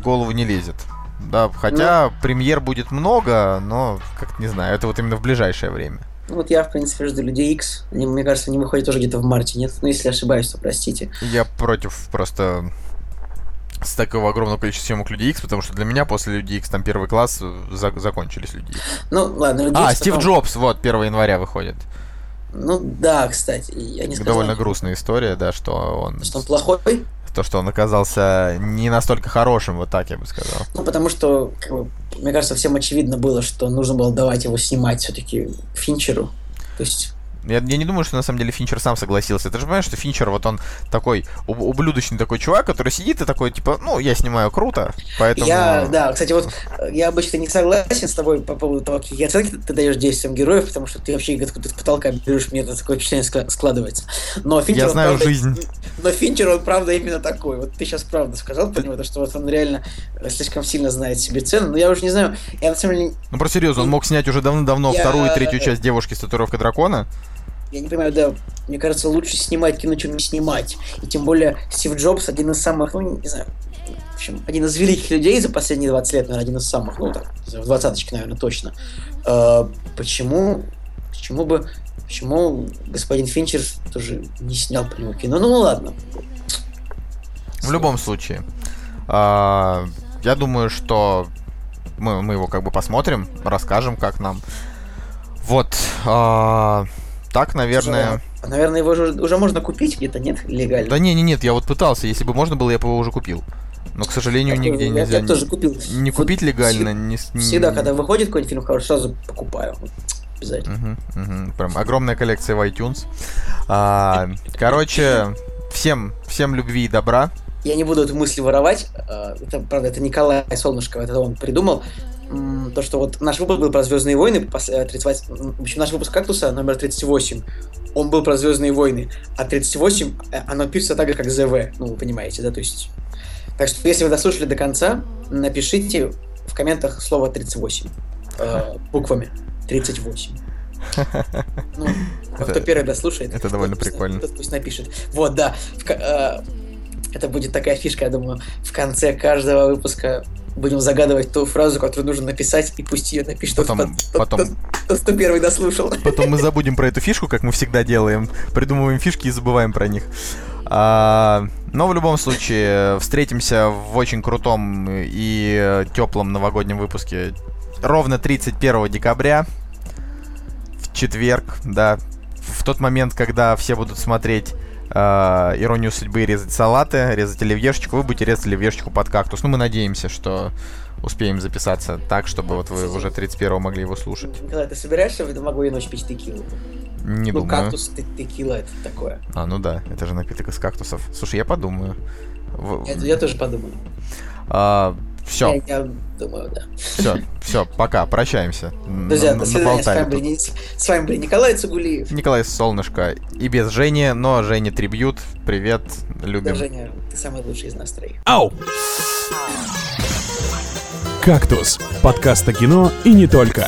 Speaker 1: в голову не лезет. Да, хотя ну, премьер будет много, но как-то не знаю, это вот именно в ближайшее время.
Speaker 2: Ну, вот я, в принципе, жду Людей X. Они, мне кажется, они выходят тоже где-то в марте, нет? Ну, если ошибаюсь, то простите.
Speaker 1: Я против просто с такого огромного количества съемок Люди Икс, потому что для меня после Люди Икс там первый класс э, за- закончились Люди Икс.
Speaker 2: Ну, ладно, Люди
Speaker 1: А,
Speaker 2: Икс
Speaker 1: Стив
Speaker 2: потом-
Speaker 1: Джобс, вот, 1 января выходит.
Speaker 2: Ну, да, кстати, я не сказал,
Speaker 1: Довольно грустная история, да, что он...
Speaker 2: что он плохой.
Speaker 1: То, что он оказался не настолько хорошим, вот так я бы сказал.
Speaker 2: Ну, потому что, как бы, мне кажется, всем очевидно было, что нужно было давать его снимать все-таки Финчеру. То есть,
Speaker 1: Я, я не думаю, что на самом деле Финчер сам согласился. Ты же понимаешь, что Финчер, вот он такой уб- ублюдочный такой чувак, который сидит и такой, типа, ну, я снимаю круто, поэтому...
Speaker 2: я, да, кстати, вот э, я обычно не согласен с тобой по поводу того, какие оценки ты даешь действиям героев, потому что ты вообще откуда с потолка берешь, мне это такое впечатление скла- складывается. Но Финчер,
Speaker 1: Я знаю
Speaker 2: правда,
Speaker 1: жизнь.
Speaker 2: Но Финчер, он правда именно такой. Вот ты сейчас правда сказал про него, то, что вот он реально э, слишком сильно знает себе цену. Но я уже не знаю, я на самом деле
Speaker 1: Ну, просто серьезно, он мог снять уже давно-давно
Speaker 2: Я-
Speaker 1: вторую и третью часть «Девушки с татуировкой дракона».
Speaker 2: Я не понимаю, да, мне кажется, лучше снимать кино, чем не снимать. И тем более Стив Джобс один из самых, ну, не знаю, в общем, один из великих людей за последние 20 лет, наверное, один из самых, ну, так, в двадцаточке, наверное, точно. Э, почему, почему бы, почему господин Финчер тоже не снял по нему кино? Ну, ну ладно.
Speaker 1: В любом случае, а, я думаю, что мы, мы его как бы посмотрим, расскажем, как нам. Вот. а, так, наверное...
Speaker 2: А, Наверное, его уже, уже можно купить где-то, нет, легально?
Speaker 1: Да не, не, нет, я вот пытался. Если бы можно было, я бы его уже купил. Но, к сожалению,
Speaker 2: Я
Speaker 1: нигде
Speaker 2: я-
Speaker 1: нельзя
Speaker 2: Я, тоже купил.
Speaker 1: не
Speaker 2: Вот
Speaker 1: купить легально.
Speaker 2: всег-
Speaker 1: не
Speaker 2: Всегда,
Speaker 1: не-
Speaker 2: когда выходит какой-нибудь фильм хороший, сразу покупаю. Вот, Обязательно.
Speaker 1: Мгм, мгм. Прям огромная коллекция в iTunes. А, короче, всем, всем любви и добра.
Speaker 2: Я не буду эту мысль воровать. э, Это, правда, это Николай Солнышко, это он придумал. То, что вот наш выпуск был про Звездные войны, пос- э, 38, м, в общем, наш выпуск кактуса номер 38, он был про Звездные войны, а 38, э, оно пишется так же, как ЗВ, ну, вы понимаете, да, то есть... Так что, если вы дослушали до конца, напишите в комментах слово 38 э, буквами 38. Ну, а кто первый дослушает,
Speaker 1: это довольно
Speaker 2: пусть-
Speaker 1: прикольно.
Speaker 2: пусть напишет. Вот, да. В э, это будет такая фишка, я думаю, в конце каждого выпуска будем загадывать ту фразу, которую нужно написать, и пусть ее напишет
Speaker 1: Потом-
Speaker 2: тот,
Speaker 1: потом-
Speaker 2: тот- тот, кто первый дослушал.
Speaker 1: Потом мы забудем про эту фишку, как мы всегда делаем. Придумываем фишки и забываем про них. А, но в любом случае, встретимся в очень крутом и теплом новогоднем выпуске ровно 31 декабря. В четверг, да. В тот момент, когда все будут смотреть а, «Иронию судьбы» резать салаты, резать оливьешечку, вы будете резать оливьешечку под кактус. Ну, мы надеемся, что успеем записаться так, чтобы вот вы уже 31 могли его слушать.
Speaker 2: Николай, ты собираешься в новогоднюю ночь пить текилу?
Speaker 1: Не
Speaker 2: ну,
Speaker 1: думаю.
Speaker 2: кактус, те- текила, это такое.
Speaker 1: А, ну да, это же напиток из кактусов. Слушай, я подумаю.
Speaker 2: Я, я тоже подумаю.
Speaker 1: все,
Speaker 2: Я, я думаю, да.
Speaker 1: все, все, пока, прощаемся.
Speaker 2: Друзья, до свидания. С вами, были, с вами был Николай Цугулиев.
Speaker 1: Николай Солнышко и без Жени, но Женя Трибьют. Привет,
Speaker 2: Да,
Speaker 1: любим.
Speaker 2: Женя, ты самый лучший из нас троих.
Speaker 3: Ау! «Кактус» — подкаст о кино и не только.